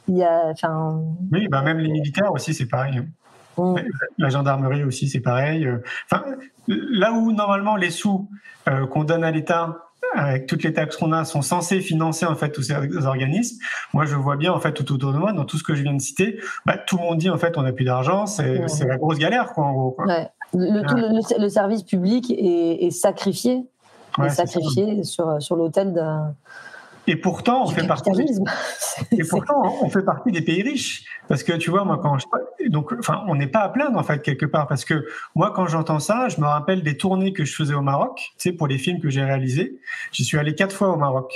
il y a, enfin, Oui, bah, même les militaires aussi, c'est pareil. hein. La gendarmerie aussi, c'est pareil. Euh, Enfin, là où normalement les sous euh, qu'on donne à l'État avec toutes les taxes qu'on a sont censés financer en fait tous ces organismes. Moi, je vois bien en fait tout autour de moi dans tout ce que je viens de citer, bah, tout le monde dit en fait on n'a plus d'argent, c'est Ouais. la grosse galère quoi en gros. quoi. ouais. le, tout le, le- le service public est, est sacrifié, est sacrifié sur, sur l'autel d'un Et pourtant, on fait partie. des- capitalisme. Et pourtant, on fait partie des pays riches. Parce que tu vois, moi, quand je. Donc, enfin, on n'est pas à plaindre, en fait, quelque part. Parce que moi, quand j'entends ça, je me rappelle des tournées que je faisais au Maroc, tu sais, pour les films que j'ai réalisés. J'y suis allé quatre fois au Maroc.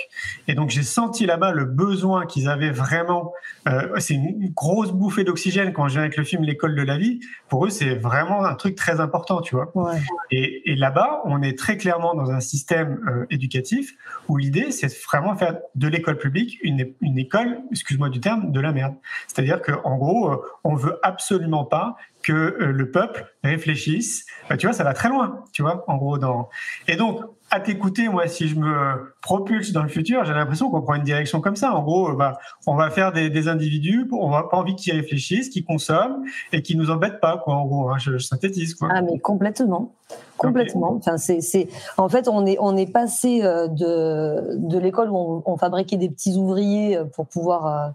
Et donc, j'ai senti là-bas le besoin qu'ils avaient vraiment. euh, c'est une grosse bouffée d'oxygène quand je viens avec le film L'école de la vie. Pour eux, c'est vraiment un truc très important, tu vois. Ouais. Et, et là-bas, on est très clairement dans un système euh, éducatif où l'idée, c'est vraiment faire de l'école publique une, école, excuse-moi du terme, de la merde. C'est-à-dire que en gros, euh, on veut absolument pas que euh, le peuple réfléchisse. Bah, tu vois, ça va très loin, tu vois, en gros. Dans... Et donc, à t'écouter, moi, si je me propulse dans le futur, j'ai l'impression qu'on prend une direction comme ça. En gros, euh, bah, on va faire des, des individus, on n'a pas envie qu'ils réfléchissent, qu'ils consomment et qui nous embêtent pas, quoi. En gros, hein, je, je synthétise, quoi. Ah mais complètement, complètement. Enfin c'est en fait on est on est passé euh, de de l'école où on, on fabriquait des petits ouvriers euh, pour pouvoir euh,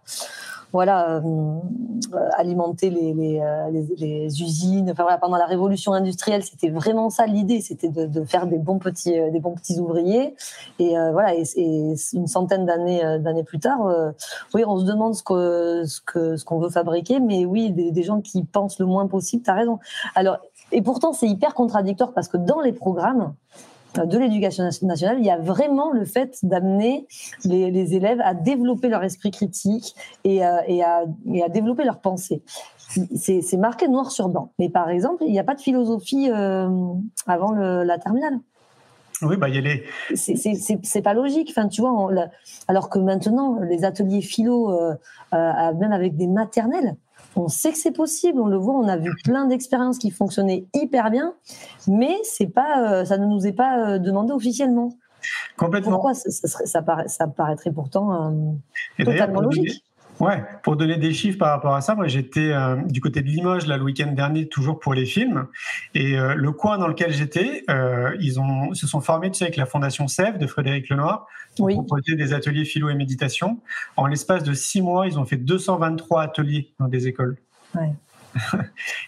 voilà euh, alimenter euh, les usines. Enfin voilà pendant la révolution industrielle c'était vraiment ça l'idée c'était de, faire des bons petits euh, des bons petits ouvriers et voilà et, une centaine d'années plus tard oui on se demande ce ce que ce qu'on veut fabriquer mais oui des, des gens qui pensent le moins possible t'as raison alors et pourtant, c'est hyper contradictoire parce que dans les programmes de l'éducation nationale, il y a vraiment le fait d'amener les, les élèves à développer leur esprit critique et, euh, et, à, et à développer leur pensée. C'est marqué noir sur blanc. Mais par exemple, il n'y a pas de philosophie euh, avant le- la terminale. Oui, bah, il y a les. C'est pas logique. Enfin, tu vois, alors que maintenant, les ateliers philo, euh, même avec des maternelles, on sait que c'est possible. On le voit. On a vu plein d'expériences qui fonctionnaient hyper bien, mais c'est pas, euh, ça ne nous est pas demandé officiellement. Complètement. Pourquoi ça, ça, paraît, ça paraîtrait pourtant totalement logique. Ouais, pour donner des chiffres par rapport à ça, moi j'étais euh, du côté de Limoges là le week-end dernier, toujours pour les films, et euh, le coin dans lequel j'étais, euh, ils ont se sont formés, tu sais, avec la fondation Sève de Frédéric Lenoir, pour oui. proposer des ateliers philo et méditation. En l'espace de six mois, ils ont fait 223 ateliers dans des écoles. Ouais.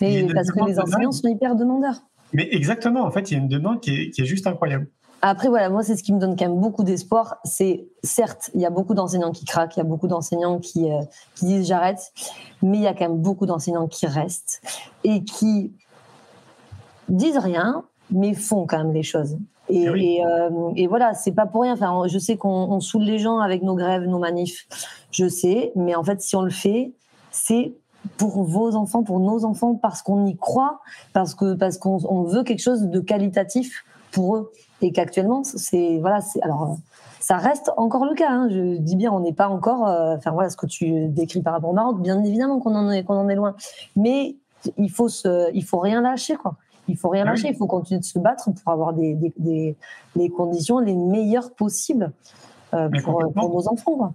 et parce que les enseignants sont hyper demandeurs. Mais exactement, en fait, il y a une demande qui est, qui est juste incroyable. Après, voilà, moi, c'est ce qui me donne quand même beaucoup d'espoir. C'est certes, il y a beaucoup d'enseignants qui craquent, il y a beaucoup d'enseignants qui, euh, qui disent j'arrête, mais il y a quand même beaucoup d'enseignants qui restent et qui disent rien, mais font quand même les choses. Et, eh et, euh, et voilà, c'est pas pour rien. Enfin, je sais qu'on saoule les gens avec nos grèves, nos manifs, je sais, mais en fait, si on le fait, c'est pour vos enfants, pour nos enfants, parce qu'on y croit, parce que parce qu'on veut quelque chose de qualitatif pour eux et qu'actuellement c'est voilà c'est alors ça reste encore le cas hein. je dis bien on n'est pas encore euh, enfin voilà ce que tu décris par rapport au Maroc bien évidemment qu'on en est qu'on en est loin mais il faut se il faut rien lâcher quoi il faut rien ah lâcher il faut continuer de se battre pour avoir des, des, des les conditions les meilleures possibles euh, pour, pour, nos enfants quoi.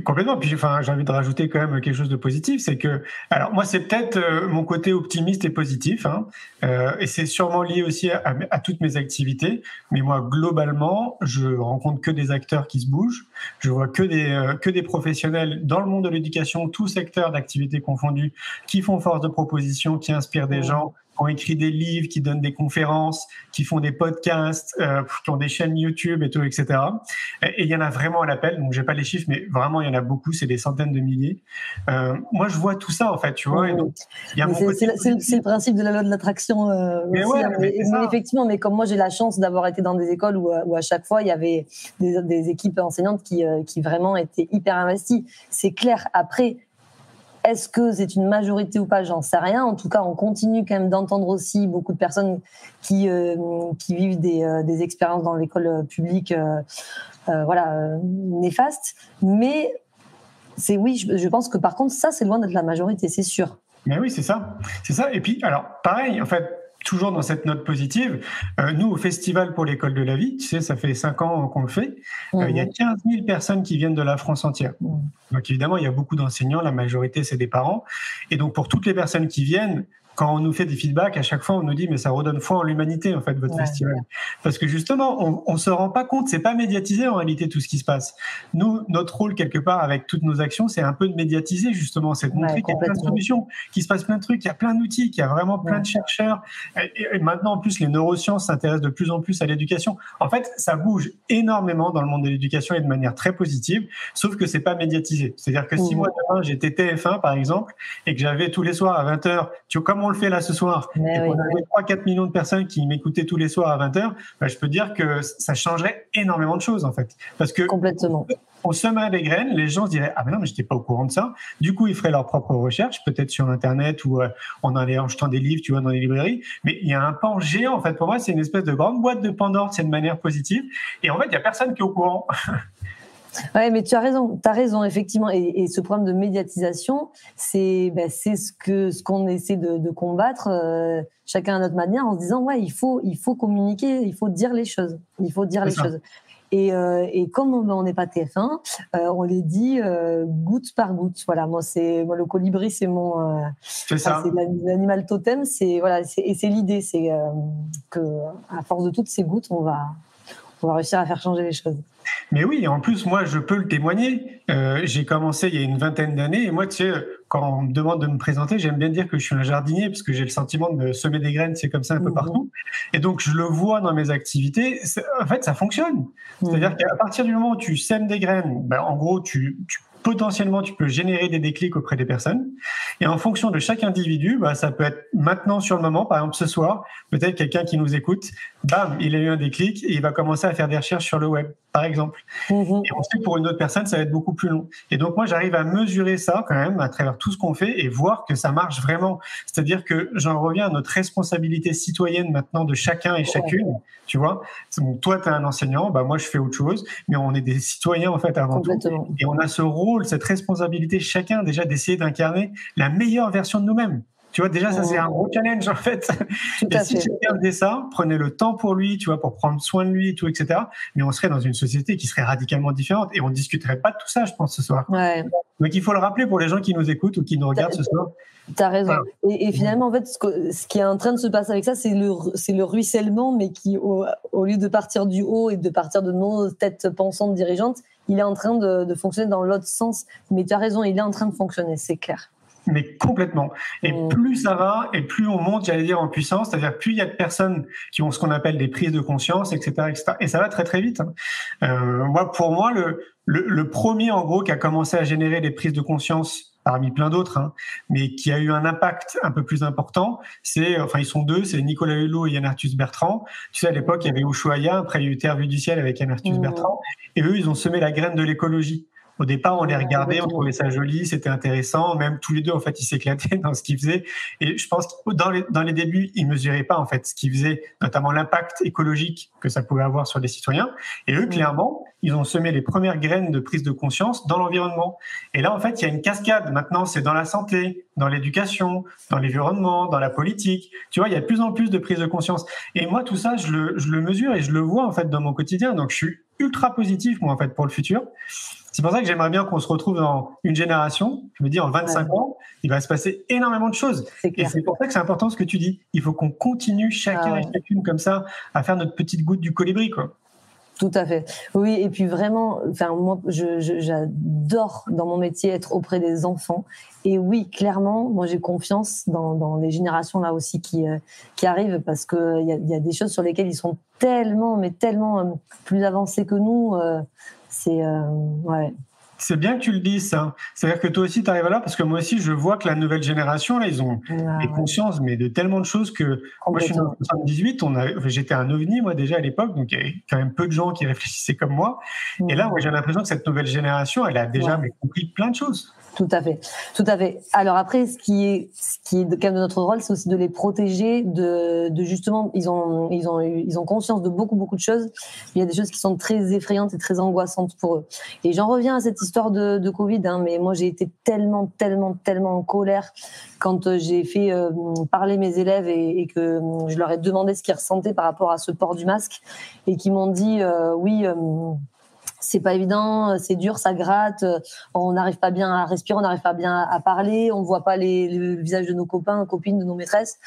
Complètement. Puis, enfin, j'ai envie de rajouter quand même quelque chose de positif, c'est que, alors moi, c'est peut-être euh, mon côté optimiste et positif, hein, euh, et c'est sûrement lié aussi à, à, toutes mes activités. Mais moi, globalement, je rencontre que des acteurs qui se bougent. Je vois que des euh, que des professionnels dans le monde de l'éducation, tout secteur d'activité confondu, qui font force de proposition, qui inspirent des gens, qui ont écrit des livres, qui donnent des conférences, qui font des podcasts, euh, qui ont des chaînes YouTube et tout, etc. Et il y en a vraiment à l'appel. Donc j'ai pas les chiffres, mais vraiment il y en a beaucoup. C'est des centaines de milliers. Euh, moi je vois tout ça en fait, tu vois. c'est le principe de la loi de l'attraction. Euh, mais, ouais, hein. mais, effectivement, mais comme moi j'ai la chance d'avoir été dans des écoles où, où, à chaque fois il y avait des, des équipes enseignantes qui, euh, qui vraiment étaient hyper investies. C'est clair. Après est-ce que c'est une majorité ou pas? J'en sais rien. En tout cas, on continue quand même d'entendre aussi beaucoup de personnes qui, euh, qui vivent des, euh, des, expériences dans l'école euh, publique voilà, néfastes. Mais c'est oui, je, je, pense que par contre, ça, c'est loin d'être la majorité, c'est sûr. Mais oui, c'est ça. C'est ça. Et puis, alors, pareil, en fait, toujours dans cette note positive, euh, nous, au Festival pour l'école de la vie, tu sais, ça fait cinq ans qu'on le fait, euh, il y a 15 mhm. 000 personnes qui viennent de la France entière. Mhm. Donc évidemment, il y a beaucoup d'enseignants, la majorité, c'est des parents. Et donc, pour toutes les personnes qui viennent, quand on nous fait des feedbacks, à chaque fois, on nous dit mais ça redonne foi en l'humanité en fait votre festival, parce que justement, on, on se rend pas compte, c'est pas médiatisé en réalité tout ce qui se passe. Nous, notre rôle quelque part avec toutes nos actions, c'est un peu de médiatiser justement, c'est de montrer qu'il y a plein de solutions, qu'il se passe plein de trucs, qu'il y a plein d'outils, qu'il y a vraiment plein de chercheurs. Et, maintenant, en plus, les neurosciences s'intéressent de plus en plus à l'éducation. En fait, ça bouge énormément dans le monde de l'éducation et de manière très positive, sauf que c'est pas médiatisé. C'est-à-dire que si mmh. moi demain j'étais TF1 par exemple et que j'avais tous les soirs à 20h, tu vois, comme on le fait là ce soir, et qu'on avait 3-4 millions de personnes qui m'écoutaient tous les soirs à 20h, bah, je peux dire que ça changerait énormément de choses en fait. Parce que Complètement. on semerait des graines, les gens se diraient Ah, mais non, mais j'étais pas au courant de ça. Du coup, ils feraient leurs propres recherches, peut-être sur Internet ou euh, en allant achetant des livres, tu vois, dans les librairies. Mais il y a un pan géant en fait. Pour moi, c'est une espèce de grande boîte de Pandore, c'est de manière positive. Et en fait, il y a personne qui est au courant. Ouais, mais tu as raison, tu as raison, effectivement. Et, et, ce problème de médiatisation, c'est ben, ce que ce qu'on essaie de, de combattre, euh, chacun à notre manière, en se disant ouais, il faut il faut communiquer, il faut dire les choses, il faut dire les ça. choses. Et, euh, et, comme on n'est pas TF1, euh, on les dit euh, goutte par goutte. Voilà, moi c'est moi le colibri, c'est mon, c'est l'animal totem. C'est voilà, et c'est l'idée, c'est que à force de toutes ces gouttes, on va on va réussir à faire changer les choses. Mais oui, en plus, moi, je peux le témoigner. Euh, j'ai commencé il y a une vingtaine d'années, et moi, tu sais, quand on me demande de me présenter, j'aime bien dire que je suis un jardinier, parce que j'ai le sentiment de semer des graines, c'est comme ça un peu mmh. partout. Et donc, je le vois dans mes activités. En fait, ça fonctionne. Mmh. C'est-à-dire qu'à partir du moment où tu sèmes des graines, ben, en gros, tu, tu potentiellement, tu peux générer des déclics auprès des personnes. Et en fonction de chaque individu, bah, ça peut être maintenant sur le moment, par exemple ce soir, peut-être quelqu'un qui nous écoute, bam, il a eu un déclic et il va commencer à faire des recherches sur le web, par exemple. Mhm. Et que pour une autre personne, ça va être beaucoup plus long. Et donc moi, j'arrive à mesurer ça quand même à travers tout ce qu'on fait et voir que ça marche vraiment. C'est-à-dire que j'en reviens à notre responsabilité citoyenne maintenant de chacun et chacune. Tu vois, donc, toi, tu es un enseignant, bah moi, je fais autre chose, mais on est des citoyens en fait avant tout. Et on a ce rôle, cette responsabilité chacun déjà d'essayer d'incarner la meilleure version de nous-mêmes. Tu vois, déjà, ça, c'est un gros challenge, en fait. Tout Et à si chacun faisait ça, prenait le temps pour lui, tu vois, pour prendre soin de lui et tout, etc. Mais on serait dans une société qui serait radicalement différente et on ne discuterait pas de tout ça, je pense, ce soir. Ouais. Donc, il faut le rappeler pour les gens qui nous écoutent ou qui nous regardent ce soir. T'as raison. Voilà. Et, et finalement, en fait, ce, que- ce qui est en train de se passer avec ça, c'est le, c'est le ruissellement, mais qui, au, au lieu de partir du haut et de partir de nos têtes pensantes dirigeantes, il est en train de, de fonctionner dans l'autre sens. Mais tu as raison, il est en train de fonctionner, c'est clair. Mais complètement. Et Mm. plus ça va, et plus on monte, j'allais dire, en puissance, c'est-à-dire plus il y a de personnes qui ont ce qu'on appelle des prises de conscience, etc., etc. Et ça va très très vite. hein. Euh, moi, pour moi, le, le, le premier, en gros, qui a commencé à générer des prises de conscience parmi plein d'autres, hein, mais qui a eu un impact un peu plus important, c'est, enfin, ils sont deux, c'est Nicolas Hulot et Yann Arthus Bertrand. Tu sais, à l'époque, il y avait Ushuaïa, après il y a eu Terre vue du ciel avec Yann Arthus Mm. Bertrand, et eux, ils ont semé la graine de l'écologie. Au départ, on les regardait, on trouvait ça joli, c'était intéressant. Même tous les deux, en fait, ils s'éclataient dans ce qu'ils faisaient. Et je pense que dans les, dans les débuts, ils mesuraient pas, en fait, ce qu'ils faisaient, notamment l'impact écologique que ça pouvait avoir sur les citoyens. Et eux, clairement, ils ont semé les premières graines de prise de conscience dans l'environnement. Et là, en fait, il y a une cascade. Maintenant, c'est dans la santé, dans l'éducation, dans l'environnement, dans la politique. Tu vois, il y a de plus en plus de prise de conscience. Et moi, tout ça, je le, je le mesure et je le vois, en fait, dans mon quotidien. Donc, je suis ultra positif, moi, en fait, pour le futur. C'est pour ça que j'aimerais bien qu'on se retrouve dans une génération. Je me dis, en 25 ans, il va se passer énormément de choses. Et c'est pour ça que c'est important ce que tu dis. Il faut qu'on continue chacun Ah ouais. et chacune comme ça à faire notre petite goutte du colibri, quoi. Tout à fait. Oui, et puis vraiment, enfin moi, j'adore dans mon métier être auprès des enfants. Et oui, clairement, moi j'ai confiance dans, dans les générations là aussi qui euh, qui arrivent parce que il y y a des choses sur lesquelles ils sont tellement, mais tellement euh, plus avancés que nous. euh, c'est euh, ouais. C'est bien que tu le dises, ça. C'est-à-dire que toi aussi, tu arrives là parce que moi aussi, je vois que la nouvelle génération, là, ils ont Ah, des ouais, consciences, mais de tellement de choses que moi, je suis en complètement. 78, on a, j'étais un ovni, moi, déjà à l'époque, donc il y avait quand même peu de gens qui réfléchissaient comme moi. Et là, moi, j'ai l'impression que cette nouvelle génération, elle a déjà Ouais. compris plein de choses. Tout à fait, tout à fait. Alors après, ce qui est, ce qui est quand même de notre rôle, c'est aussi de les protéger de, de justement, ils ont, ils ont, ils ont conscience de beaucoup, beaucoup de choses. Il y a des choses qui sont très effrayantes et très angoissantes pour eux. Et j'en reviens à cette histoire de, de Covid, hein, mais moi j'ai été tellement, tellement, tellement en colère quand euh, j'ai fait euh, parler mes élèves et, et que euh, je leur ai demandé ce qu'ils ressentaient par rapport à ce port du masque et qui m'ont dit euh, oui. euh, c'est pas évident, c'est dur, ça gratte, euh, on n'arrive pas bien à respirer, on n'arrive pas bien à parler, on voit pas les, le visage de nos copains, copines, de nos maîtresses.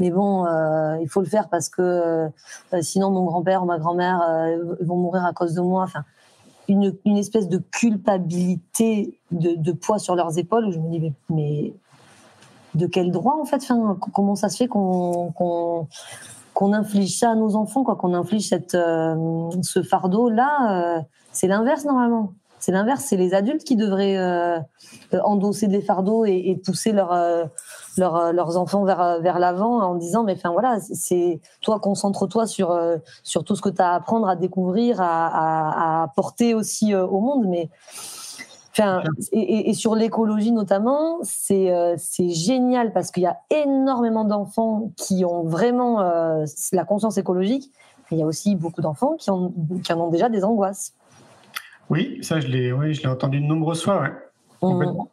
Mais bon, euh, il faut le faire parce que euh, sinon mon grand-père ou ma grand-mère euh, vont mourir à cause de moi. Enfin, une, espèce de culpabilité de, poids sur leurs épaules où je me dis mais, de quel droit en fait? Comment ça se fait qu'on qu'on inflige ça à nos enfants, quoi, qu'on inflige cette, euh, ce fardeau-là, euh, c'est l'inverse normalement. C'est l'inverse, c'est les adultes qui devraient euh, euh, endosser des fardeaux et, et pousser leur, euh, leur, euh, leurs enfants vers, vers l'avant en disant, mais enfin voilà, c'est toi, concentre-toi sur, sur tout ce que tu as à apprendre, à découvrir, à, à, à porter aussi au monde. Mais Enfin, et, sur l'écologie notamment, c'est euh, c'est génial parce qu'il y a énormément d'enfants qui ont vraiment euh, la conscience écologique. mais Il y a aussi beaucoup d'enfants qui, ont- qui en ont déjà des angoisses. Oui, ça, je l'ai, oui, entendu de nombreuses fois, ouais. Complètement.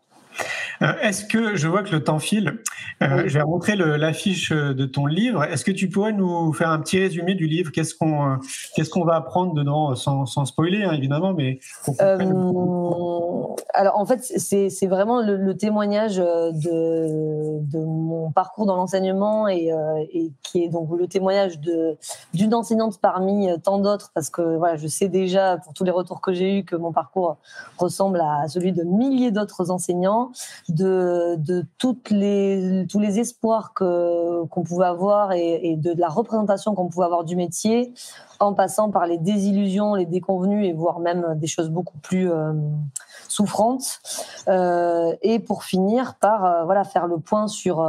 Euh, Est-ce que je vois que le temps file? Euh, Je vais montrer l'affiche de ton livre. Est-ce que tu pourrais nous faire un petit résumé du livre? Qu'est-ce qu'on euh, qu'est-ce qu'on va apprendre dedans, sans, sans spoiler hein, évidemment, mais. Euh, alors en fait, c'est vraiment le, le témoignage euh, de, de mon parcours dans l'enseignement et, euh, et qui est donc le témoignage d'une enseignante parmi euh, tant d'autres parce que voilà, je sais déjà pour tous les retours que j'ai eus que mon parcours ressemble à celui de milliers d'autres enseignants, de, de toutes les tous les espoirs que qu'on pouvait avoir et, de la représentation qu'on pouvait avoir du métier en passant par les désillusions, les déconvenues et voire même des choses beaucoup plus souffrantes. et pour finir par voilà faire le point sur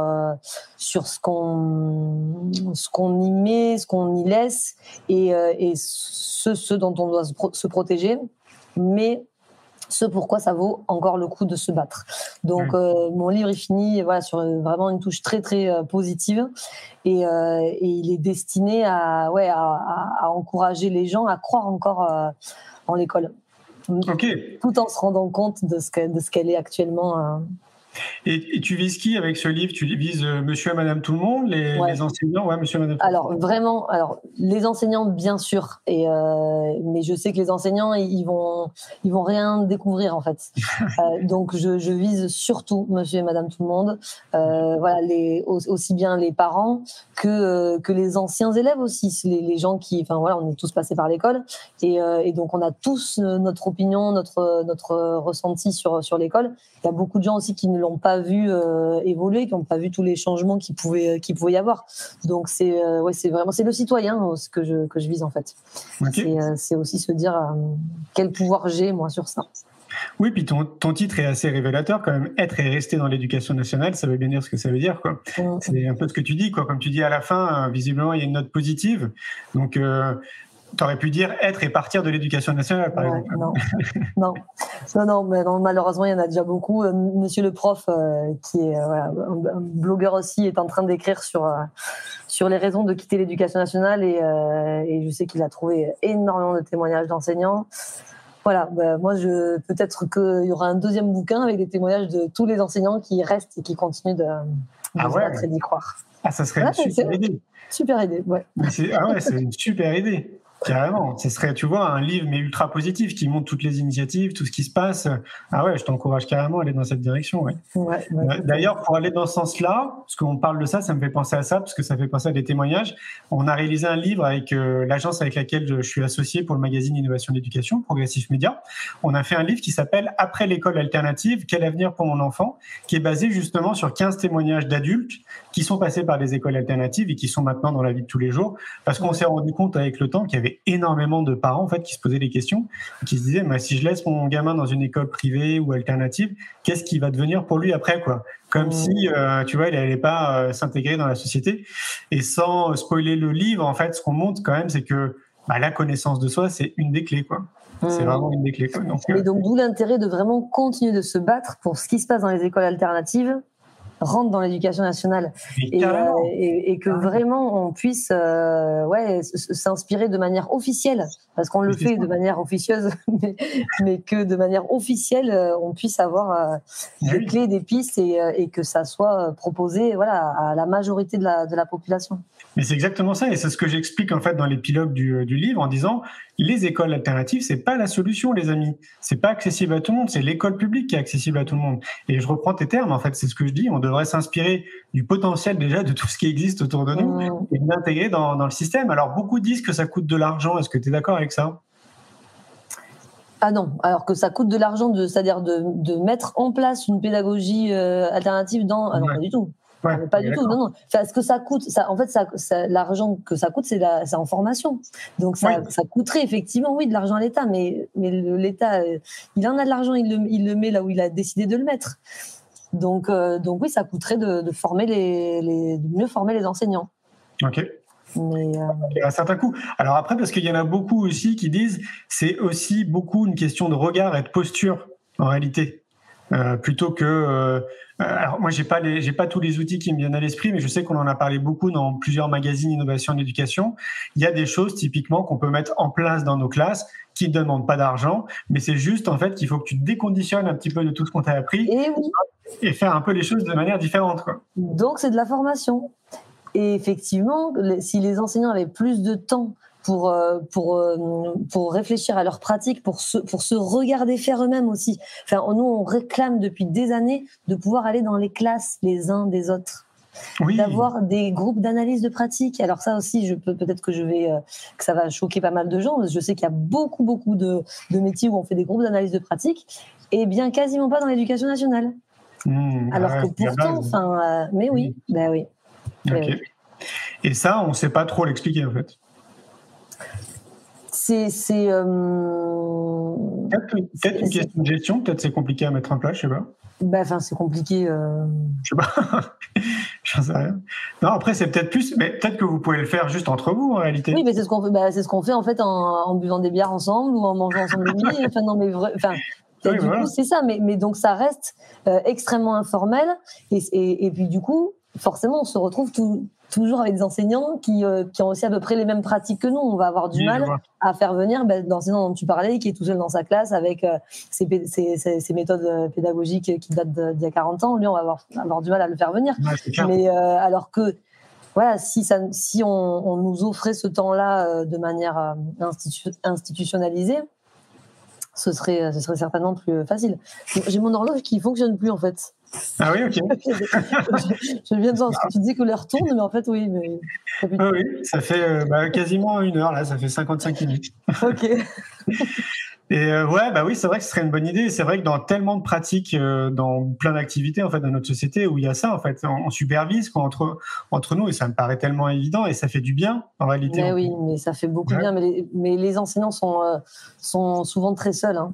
sur ce qu'on ce qu'on y met, ce qu'on y laisse et, et ce, dont on doit se protéger, mais ce pourquoi ça vaut encore le coup de se battre. Donc euh, mon livre est fini voilà sur euh, vraiment une touche très très euh, positive et, et, il est destiné à ouais à, à, encourager les gens à croire encore en l'école. Tout en se rendant compte de ce qu'elle de ce qu'elle est actuellement et, tu vises qui avec ce livre? Tu vises euh, monsieur et madame tout le monde, les, enseignants? Ouais, monsieur et madame Alors, vraiment, alors, les enseignants, bien sûr. Et, euh, mais je sais que les enseignants, ils vont, ils vont rien découvrir, en fait. Euh, donc, je, je, vise surtout monsieur et madame tout le monde. voilà, les, aussi bien les parents que, que les anciens élèves aussi. Les, les gens qui, enfin, voilà, on est tous passés par l'école. Et, et, donc, on a tous notre opinion, notre, notre ressenti sur, sur l'école. Il y a beaucoup de gens aussi qui ne l'ont pas vu euh, évoluer, qui n'ont pas vu tous les changements qui pouvaient, qui pouvaient y avoir. Donc c'est euh, ouais, c'est vraiment c'est le citoyen euh, ce que je, que je vise en fait. C'est aussi se dire quel pouvoir j'ai moi sur ça. Oui, puis ton, ton, titre est assez révélateur quand même. Être et rester dans l'éducation nationale, ça veut bien dire ce que ça veut dire. quoi. C'est un peu ce que tu dis. quoi. Comme tu dis à la fin, visiblement, il y a une note positive. Donc, aurais pu dire être et partir de l'éducation nationale, par exemple. Non. non. non, mais malheureusement, il y en a déjà beaucoup. Euh, monsieur le prof, euh, qui est euh, un, blogueur aussi, est en train d'écrire sur, sur les raisons de quitter l'éducation nationale et, et, je sais qu'il a trouvé énormément de témoignages d'enseignants. Voilà, bah, moi, je peut-être qu'il y aura un deuxième bouquin avec des témoignages de tous les enseignants qui restent et qui continuent de, de ah ouais. d'y croire. Ah, ça serait une super idée. Super idée, ouais. Ah ouais, c'est une super idée. Carrément, ce serait, tu vois, un livre mais ultra positif qui montre toutes les initiatives, tout ce qui se passe. Ah ouais, je t'encourage carrément à aller dans cette direction. Ouais. ouais, euh, D'ailleurs, pour aller dans ce sens-là, parce qu'on parle de ça, ça me fait penser à ça, parce que ça fait penser à des témoignages. On a réalisé un livre avec euh, l'agence avec laquelle je, suis associé pour le magazine Innovation d'éducation, Progressif Média. On a fait un livre qui s'appelle Après l'école alternative, quel avenir pour mon enfant, qui est basé justement sur 15 témoignages d'adultes qui sont passés par des écoles alternatives et qui sont maintenant dans la vie de tous les jours, parce qu'on s'est rendu compte avec le temps qu'il y avait énormément de parents en fait qui se posaient des questions, qui se disaient si je laisse mon gamin dans une école privée ou alternative, qu'est-ce qui va devenir pour lui après quoi? Comme mmh. si euh, tu vois il n'allait pas euh, s'intégrer dans la société. Et sans spoiler le livre, en fait, ce qu'on montre quand même, c'est que bah, la connaissance de soi, c'est une des clés quoi. C'est vraiment une des clés. Donc, Mais donc d'où l'intérêt de vraiment continuer de se battre pour ce qui se passe dans les écoles alternatives rentre dans l'éducation nationale et, euh, et, et, que vraiment on puisse euh, ouais s'inspirer de manière officielle. Parce qu'on le fait de manière officieuse mais, mais, que de manière officielle euh, on puisse avoir des clés des pistes et, et, que ça soit proposé voilà à la majorité de la, de la population mais c'est exactement ça et c'est ce que j'explique en fait dans l'épilogue du, du livre en disant les écoles alternatives, c'est pas la solution, les amis. C'est pas accessible à tout le monde. C'est l'école publique qui est accessible à tout le monde. Et je reprends tes termes. En fait, c'est ce que je dis. On devrait s'inspirer du potentiel déjà de tout ce qui existe autour de nous mmh. et l'intégrer dans, dans, le système. Alors, beaucoup disent que ça coûte de l'argent. Est-ce que tu es d'accord avec ça? Ah non, alors que ça coûte de l'argent, c'est-à-dire de, de, mettre en place une pédagogie euh, alternative dans... Ah non, pas du tout pas du tout. Non, non. ce que ça coûte, ça, en fait, ça, l'argent que ça coûte, c'est en formation. Donc ça, ça, coûterait effectivement, oui, de l'argent à l'État, mais, mais l'État, euh, il en a de l'argent, il le, il le met là où il a décidé de le mettre. Donc, euh, donc oui, ça coûterait de, de former les, les, de mieux former les enseignants. Ok. Mais euh... À certains coups. Alors après, parce qu'il y en a beaucoup aussi qui disent, c'est aussi beaucoup une question de regard et de posture en réalité, euh, plutôt que euh, alors moi j'ai pas les, j'ai pas tous les outils qui me viennent à l'esprit, mais je sais qu'on en a parlé beaucoup dans plusieurs magazines innovation et éducation. Il y a des choses typiquement qu'on peut mettre en place dans nos classes qui ne demandent pas d'argent, mais c'est juste en fait qu'il faut que tu te déconditionnes un petit peu de tout ce qu'on t'a appris et, et faire un peu les choses de manière différente. Quoi. Donc c'est de la formation. Et effectivement, si les enseignants avaient plus de temps pour euh, pour euh, pour réfléchir à leur pratique, pour se pour se regarder faire eux-mêmes aussi. Enfin, nous on réclame depuis des années de pouvoir aller dans les classes les uns des autres. Oui. d'avoir des groupes d'analyse de pratique. Alors ça aussi, je peux peut-être que je vais euh, que ça va choquer pas mal de gens. Je sais qu'il y a beaucoup beaucoup de, de métiers où on fait des groupes d'analyse de pratique, et bien quasiment pas dans l'éducation nationale. Mmh, Alors que pourtant, enfin, mais oui, ben oui. Et ça, on ne sait pas trop l'expliquer en fait. C'est. Euh... Peut-être une question de gestion, peut-être c'est compliqué à mettre en place, je sais pas. Bah, enfin, c'est compliqué. Euh... Je sais pas. J'en sais rien. Non, après, c'est peut-être plus, mais peut-être que vous pouvez le faire juste entre vous, en réalité. Oui, mais c'est ce qu'on fait, bah, ce fait, en fait, en, en, buvant des bières ensemble ou en mangeant ensemble le midi. Enfin, non, mais vrai, enfin, du coup, c'est ça. Mais, mais donc, ça reste euh, extrêmement informel. Et, et, et, puis, du coup, forcément, on se retrouve tout, toujours avec des enseignants qui, euh, qui, ont aussi à peu près les mêmes pratiques que nous. On va avoir du mal à faire venir ben, l'enseignant dont tu parlais, qui est tout seul dans sa classe avec euh, ses, ses, ses, méthodes euh, pédagogiques qui datent d'il y a 40 ans. Lui, on va avoir, avoir, du mal à le faire venir. Mais alors que, voilà, si, ça, si on, on nous offrait ce temps-là de manière institu institutionnalisée, ce serait, ce serait certainement plus facile. J'ai mon horloge qui fonctionne plus en fait. Ah oui, ok. je, viens de voir, tu dis que l'heure tourne, mais en fait, oui. Mais... Ah oui, ça fait euh, bah, quasiment une heure, là, ça fait 55 minutes. Ok. Et euh, ouais, bah oui, c'est vrai que ce serait une bonne idée. C'est vrai que dans tellement de pratiques, euh, dans plein d'activités en fait dans notre société où il y a ça en fait, on, supervise quoi, entre entre nous et ça me paraît tellement évident et ça fait du bien en réalité. Mais oui, mais ça fait beaucoup de bien. Mais les, mais les enseignants sont sont souvent très seuls. Hein.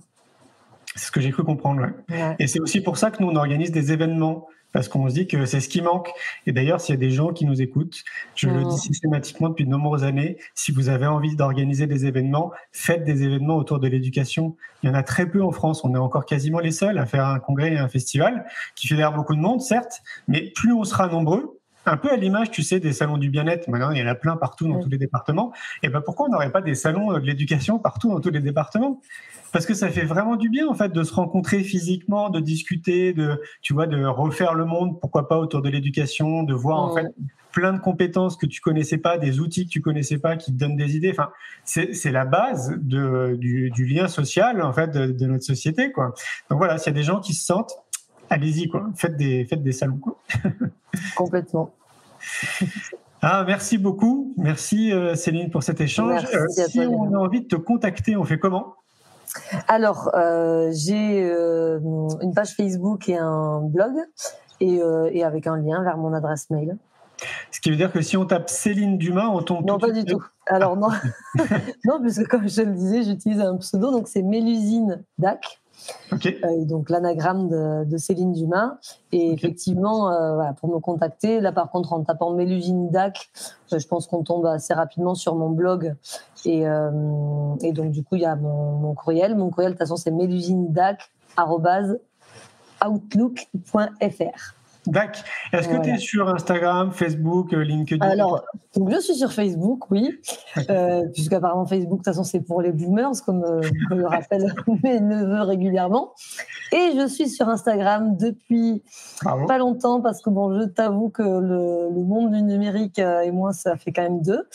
C'est ce que j'ai cru comprendre. Ouais. Et c'est aussi pour ça que nous, on organise des événements, parce qu'on se dit que c'est ce qui manque. Et d'ailleurs, s'il y a des gens qui nous écoutent, je le dis systématiquement depuis de nombreuses années, si vous avez envie d'organiser des événements, faites des événements autour de l'éducation. Il y en a très peu en France. On est encore quasiment les seuls à faire un congrès et un festival qui fédère beaucoup de monde, certes, mais plus on sera nombreux, un peu à l'image, tu sais, des salons du bien-être. Maintenant, il y en a plein partout dans tous les départements. Et ben pourquoi on n'aurait pas des salons de l'éducation partout dans tous les départements? Parce que ça fait vraiment du bien en fait de se rencontrer physiquement, de discuter, de tu vois, de refaire le monde, pourquoi pas autour de l'éducation, de voir en fait plein de compétences que tu connaissais pas, des outils que tu connaissais pas qui te donnent des idées. Enfin, c'est la base de, du, du, lien social en fait de, de, notre société quoi. Donc voilà, s'il y a des gens qui se sentent, allez-y quoi, faites des faites des salons quoi. Complètement. Ah, merci beaucoup. Merci euh, Céline pour cet échange. Euh, si on a envie de te contacter, on fait comment? Alors, euh, j'ai euh, une page Facebook et un blog, et, euh, et, avec un lien vers mon adresse mail. Ce qui veut dire que si on tape Céline Dumas, on tombe. Non, pas du tout. Alors, non. non, puisque comme je le disais, j'utilise un pseudo, donc c'est Mélusine Dac. Euh, donc l'anagramme de, Céline Dumas. Et effectivement, euh, voilà, pour me contacter, là par contre en tapant Mélusine DAC, euh, je pense qu'on tombe assez rapidement sur mon blog. Et, et donc du coup, il y a mon, mon, courriel. Mon courriel, de toute façon, c'est mélusinedac.outlook.fr. D'accord. Est-ce que tu es sur Instagram, Facebook, euh, LinkedIn? Alors, donc je suis sur Facebook, oui, euh, puisqu'apparemment Facebook, de toute façon, c'est pour les boomers, comme euh, me le rappellent mes neveux régulièrement. Et je suis sur Instagram depuis pas longtemps, parce que bon, je t'avoue que le, le, monde du numérique euh, et moi, ça fait quand même deux.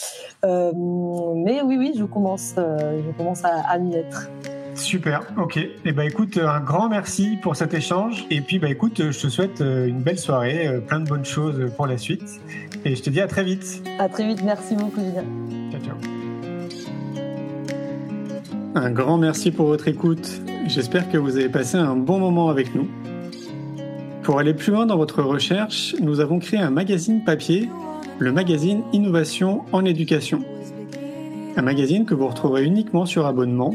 mais oui, oui, je commence, je commence à, à m'y mettre. Super, ok. Et eh ben écoute, un grand merci pour cet échange. Et puis bah écoute, je te souhaite euh, une belle soirée, euh, plein de bonnes choses pour la suite. Et je te dis à très vite. À très vite, merci beaucoup Julien. Ciao ciao. Un grand merci pour votre écoute. J'espère que vous avez passé un bon moment avec nous. Pour aller plus loin dans votre recherche, nous avons créé un magazine papier, le magazine Innovation en éducation. Un magazine que vous retrouverez uniquement sur abonnement